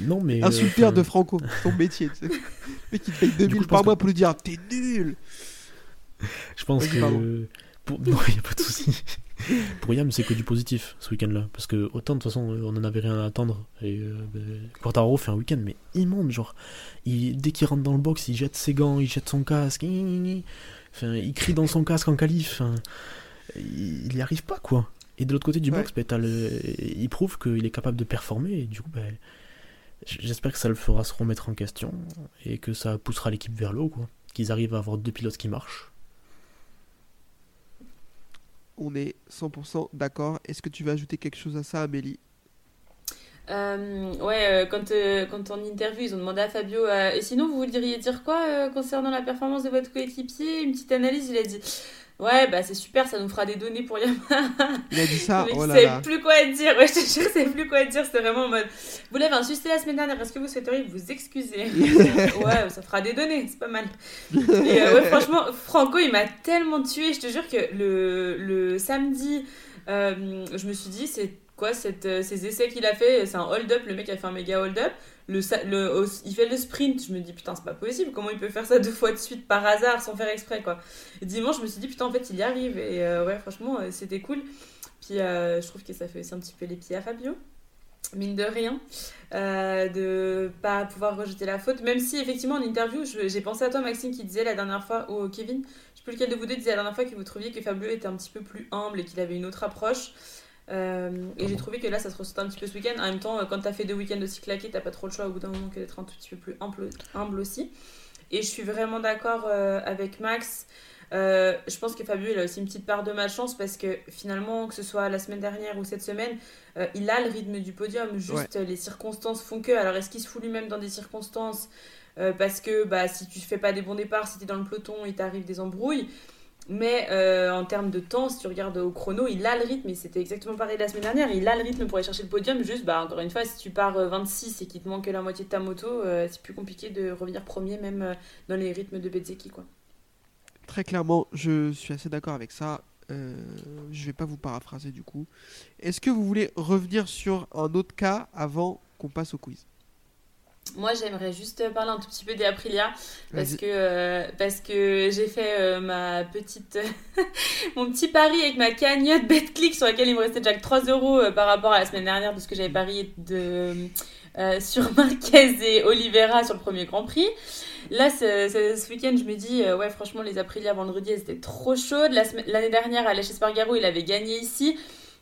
Non mais euh, Insulteur de Franco, son métier. Tu sais. (laughs) Le mec, il te paye 2000 coup, je par pense mois pour lui dire T'es nul Je pense que pardon. pour... non, y a pas de souci. (laughs) pour Yam, c'est que du positif ce week-end-là, parce que autant de toute façon on en avait rien à attendre et euh, ben, Quartararo fait un week-end mais immonde, genre il... dès qu'il rentre dans le box, il jette ses gants, il jette son casque. Enfin il crie dans son casque en qualif, enfin, il il y arrive pas quoi. Et de l'autre côté du Ouais. box, ben, le... il prouve qu'il est capable de performer et du coup ben, j'espère que ça le fera se remettre en question et que ça poussera l'équipe vers le haut quoi, qu'ils arrivent à avoir deux pilotes qui marchent. On est 100% d'accord. Est-ce que tu vas ajouter quelque chose à ça, Amélie? Euh, ouais, euh, quand, euh, quand en interview, ils ont demandé à Fabio euh, Et sinon, vous voudriez dire quoi concernant la performance de votre coéquipier? Une petite analyse, il a dit Ouais, bah c'est super, ça nous fera des données pour Yamaha. Il a dit ça, (laughs) mec, oh là là. plus quoi dire. Ouais, je te jure, savait plus quoi dire. C'était vraiment en mode Vous l'avez insulté la semaine dernière, est-ce que vous souhaiteriez vous excuser? (laughs) Ouais, ça fera des données, c'est pas mal. Et ouais, franchement, Franco, il m'a tellement tué. Je te jure que le, le samedi, euh, je me suis dit, c'est quoi euh, ces essais qu'il a fait C'est un hold-up, le mec a fait un méga hold-up. Le, sa- le, il fait le sprint, je me dis putain, c'est pas possible. Comment il peut faire ça deux fois de suite par hasard sans faire exprès quoi Et dimanche, je me suis dit putain, en fait, il y arrive. Et euh, ouais, franchement, euh, c'était cool. Puis je trouve que ça fait aussi un petit peu les pieds à Fabio mine de rien, euh, de pas pouvoir rejeter la faute. Même si, effectivement, en interview, j'ai pensé à toi, Maxime, qui disait la dernière fois, ou Kevin, je sais plus lequel de vous deux disait la dernière fois que vous trouviez que Fabio était un petit peu plus humble et qu'il avait une autre approche. Euh, et j'ai trouvé que là, ça se ressentait un petit peu ce week-end. En même temps, euh, quand t'as fait deux week-ends aussi claqués, t'as pas trop le choix au bout d'un moment que d'être un tout petit peu plus humble, humble aussi. Et je suis vraiment d'accord euh, avec Max. Euh, je pense que Fabio il a aussi une petite part de malchance parce que finalement, que ce soit la semaine dernière ou cette semaine, euh, il a le rythme du podium. Juste les circonstances font que. Alors est-ce qu'il se fout lui-même dans des circonstances euh, parce que bah, si tu fais pas des bons départs, si tu es dans le peloton, il t'arrive des embrouilles? Mais euh, en termes de temps, si tu regardes au chrono, il a le rythme, et c'était exactement pareil la semaine dernière, il a le rythme pour aller chercher le podium. Juste, bah, encore une fois, si tu pars euh, 26 et qu'il te manque la moitié de ta moto, euh, c'est plus compliqué de revenir premier, même euh, dans les rythmes de Bezzeki. Quoi. Très clairement, je suis assez d'accord avec ça. Euh, je vais pas vous paraphraser du coup. Est-ce que vous voulez revenir sur un autre cas avant qu'on passe au quiz? Moi, j'aimerais juste parler un tout petit peu des Aprilia parce que, euh, parce que j'ai fait euh, ma petite, (laughs) mon petit pari avec ma cagnotte BetClick sur laquelle il me restait déjà que 3 euros euh, par rapport à la semaine dernière parce que j'avais parié de, (laughs) sur Marquez et Oliveira sur le premier Grand Prix. Là, ce, ce- ce week-end, je me dis, ouais, franchement, les Aprilia vendredi, elles étaient trop chaudes. L'année dernière, à chez Spargaro, il avait gagné ici.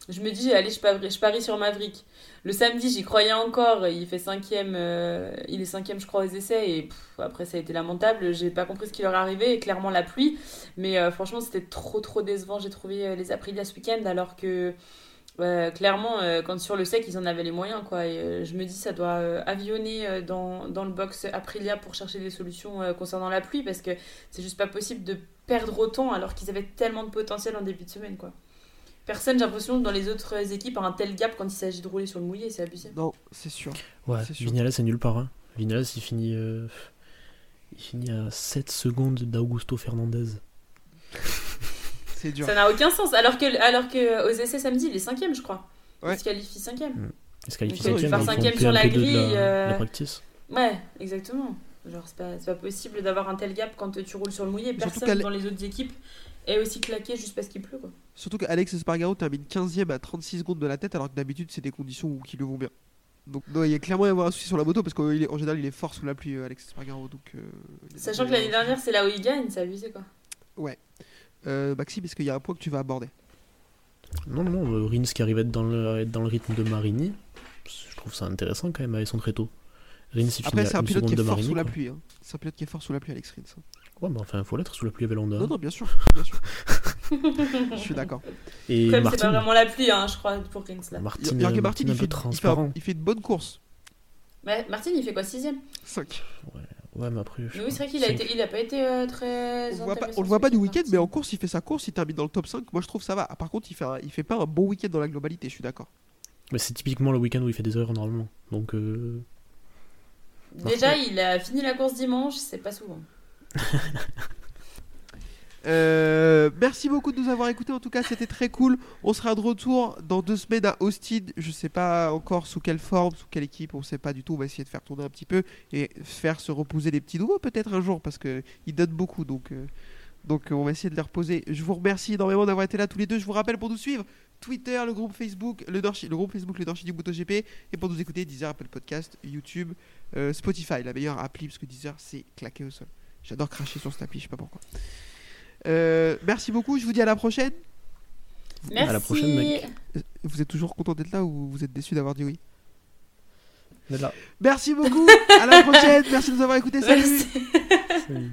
Je me dis, allez, je parie, sur Maverick. Le samedi, j'y croyais encore. Il fait cinquième, euh, il est cinquième, je crois, aux essais. Et après, ça a été lamentable. J'ai pas compris ce qui leur arrivait. Clairement, la pluie. Mais euh, franchement, c'était trop, trop décevant. J'ai trouvé euh, les Aprilia ce week-end. Alors que, clairement, quand sur le sec, ils en avaient les moyens. Quoi. Je me dis, ça doit avionner dans, dans le box Aprilia pour chercher des solutions concernant la pluie. Parce que c'est juste pas possible de perdre autant alors qu'ils avaient tellement de potentiel en début de semaine. quoi. Personne, j'ai l'impression, dans les autres équipes, a un tel gap quand il s'agit de rouler sur le mouillé. C'est abusé. Non, c'est sûr. Ouais, C'est sûr. Vignales c'est nulle part. Hein. Vignales il finit, euh, il finit à 7 secondes d'Augusto Fernandez. (laughs) C'est dur. Ça n'a aucun sens. Alors que, alors que aux essais samedi, il est cinquième, je crois. Ouais. Il se qualifie cinquième. Il se qualifie Donc, il 5 part cinquième sur la grille, euh, la practice. Ouais, exactement. Genre, c'est pas, c'est pas possible d'avoir un tel gap quand tu roules sur le mouillé. Personne dans les autres équipes est aussi claqué juste parce qu'il pleut, quoi. Surtout qu'Alex Espargaro termine 15ème à 36 secondes de la tête, alors que d'habitude, c'est des conditions où- qui le vont bien. Donc, non, il y a clairement y avoir un souci sur la moto parce qu'en général, il est fort sous la pluie, euh, Alex Espargaro. Donc, euh, Sachant que l'année dernière, c'est là où il gagne, c'est abusé, quoi. Euh, Maxime, est-ce qu'il y a un point que tu vas aborder Non, non, euh, Rins qui arrive à être dans le, à être dans le rythme de Marini. Je trouve ça intéressant quand même avec son tréteau. Rins il Après, c'est à un pilote qui est de fort Marini. sous la pluie. hein. C'est un pilote qui est fort sous la pluie, Alex Rins. Hein. Ouais, mais enfin, faut l'être sous la pluie avec l'Honda. Non, non, bien sûr. (laughs) Bien sûr. Je suis d'accord. Et Comme c'est pas Martin, vraiment la pluie, hein, je crois, pour là. Martin, Il Martin, Martin il fait, il, transparent. il fait une bonne course. Ouais, Martin, il fait quoi, sixième? 5. Ouais, mais après. je Mais oui, c'est vrai qu'il a, été, il a pas été euh, très. On le voit pas, intéressant on le voit pas ce du week-end, Martin. mais en course, il fait sa course, il termine dans le top 5. Moi, je trouve ça va. Ah, Par contre, il fait, un- il fait pas un bon week-end dans la globalité, je suis d'accord. Mais c'est typiquement le week-end où il fait des erreurs normalement. Donc, euh, Déjà, il a fini la course dimanche, c'est pas souvent. (laughs) Euh, merci beaucoup de nous avoir écoutés. En tout cas, c'était très cool. On sera de retour dans deux semaines à Austin. Je sais pas encore sous quelle forme, sous quelle équipe. On sait pas du tout. On va essayer de faire tourner un petit peu et faire se reposer les petits nouveaux peut-être un jour parce que ils donnent beaucoup. Donc, euh, donc on va essayer de les reposer. Je vous remercie énormément d'avoir été là tous les deux. Je vous rappelle pour nous suivre Twitter, le groupe Facebook, le, le groupe Facebook, le Dorchi du MotoGP et pour nous écouter Deezer, Apple Podcast, YouTube, euh, Spotify, la meilleure appli parce que Deezer c'est claqué au sol. J'adore cracher sur cette appli, je sais pas pourquoi. Euh, merci beaucoup, je vous dis à la prochaine. Merci. la prochaine, mec. Euh, Vous êtes toujours content d'être là ou vous êtes déçu d'avoir dit oui? Là. Merci beaucoup, à la prochaine, merci de nous avoir écoutés, salut Merci. Salut.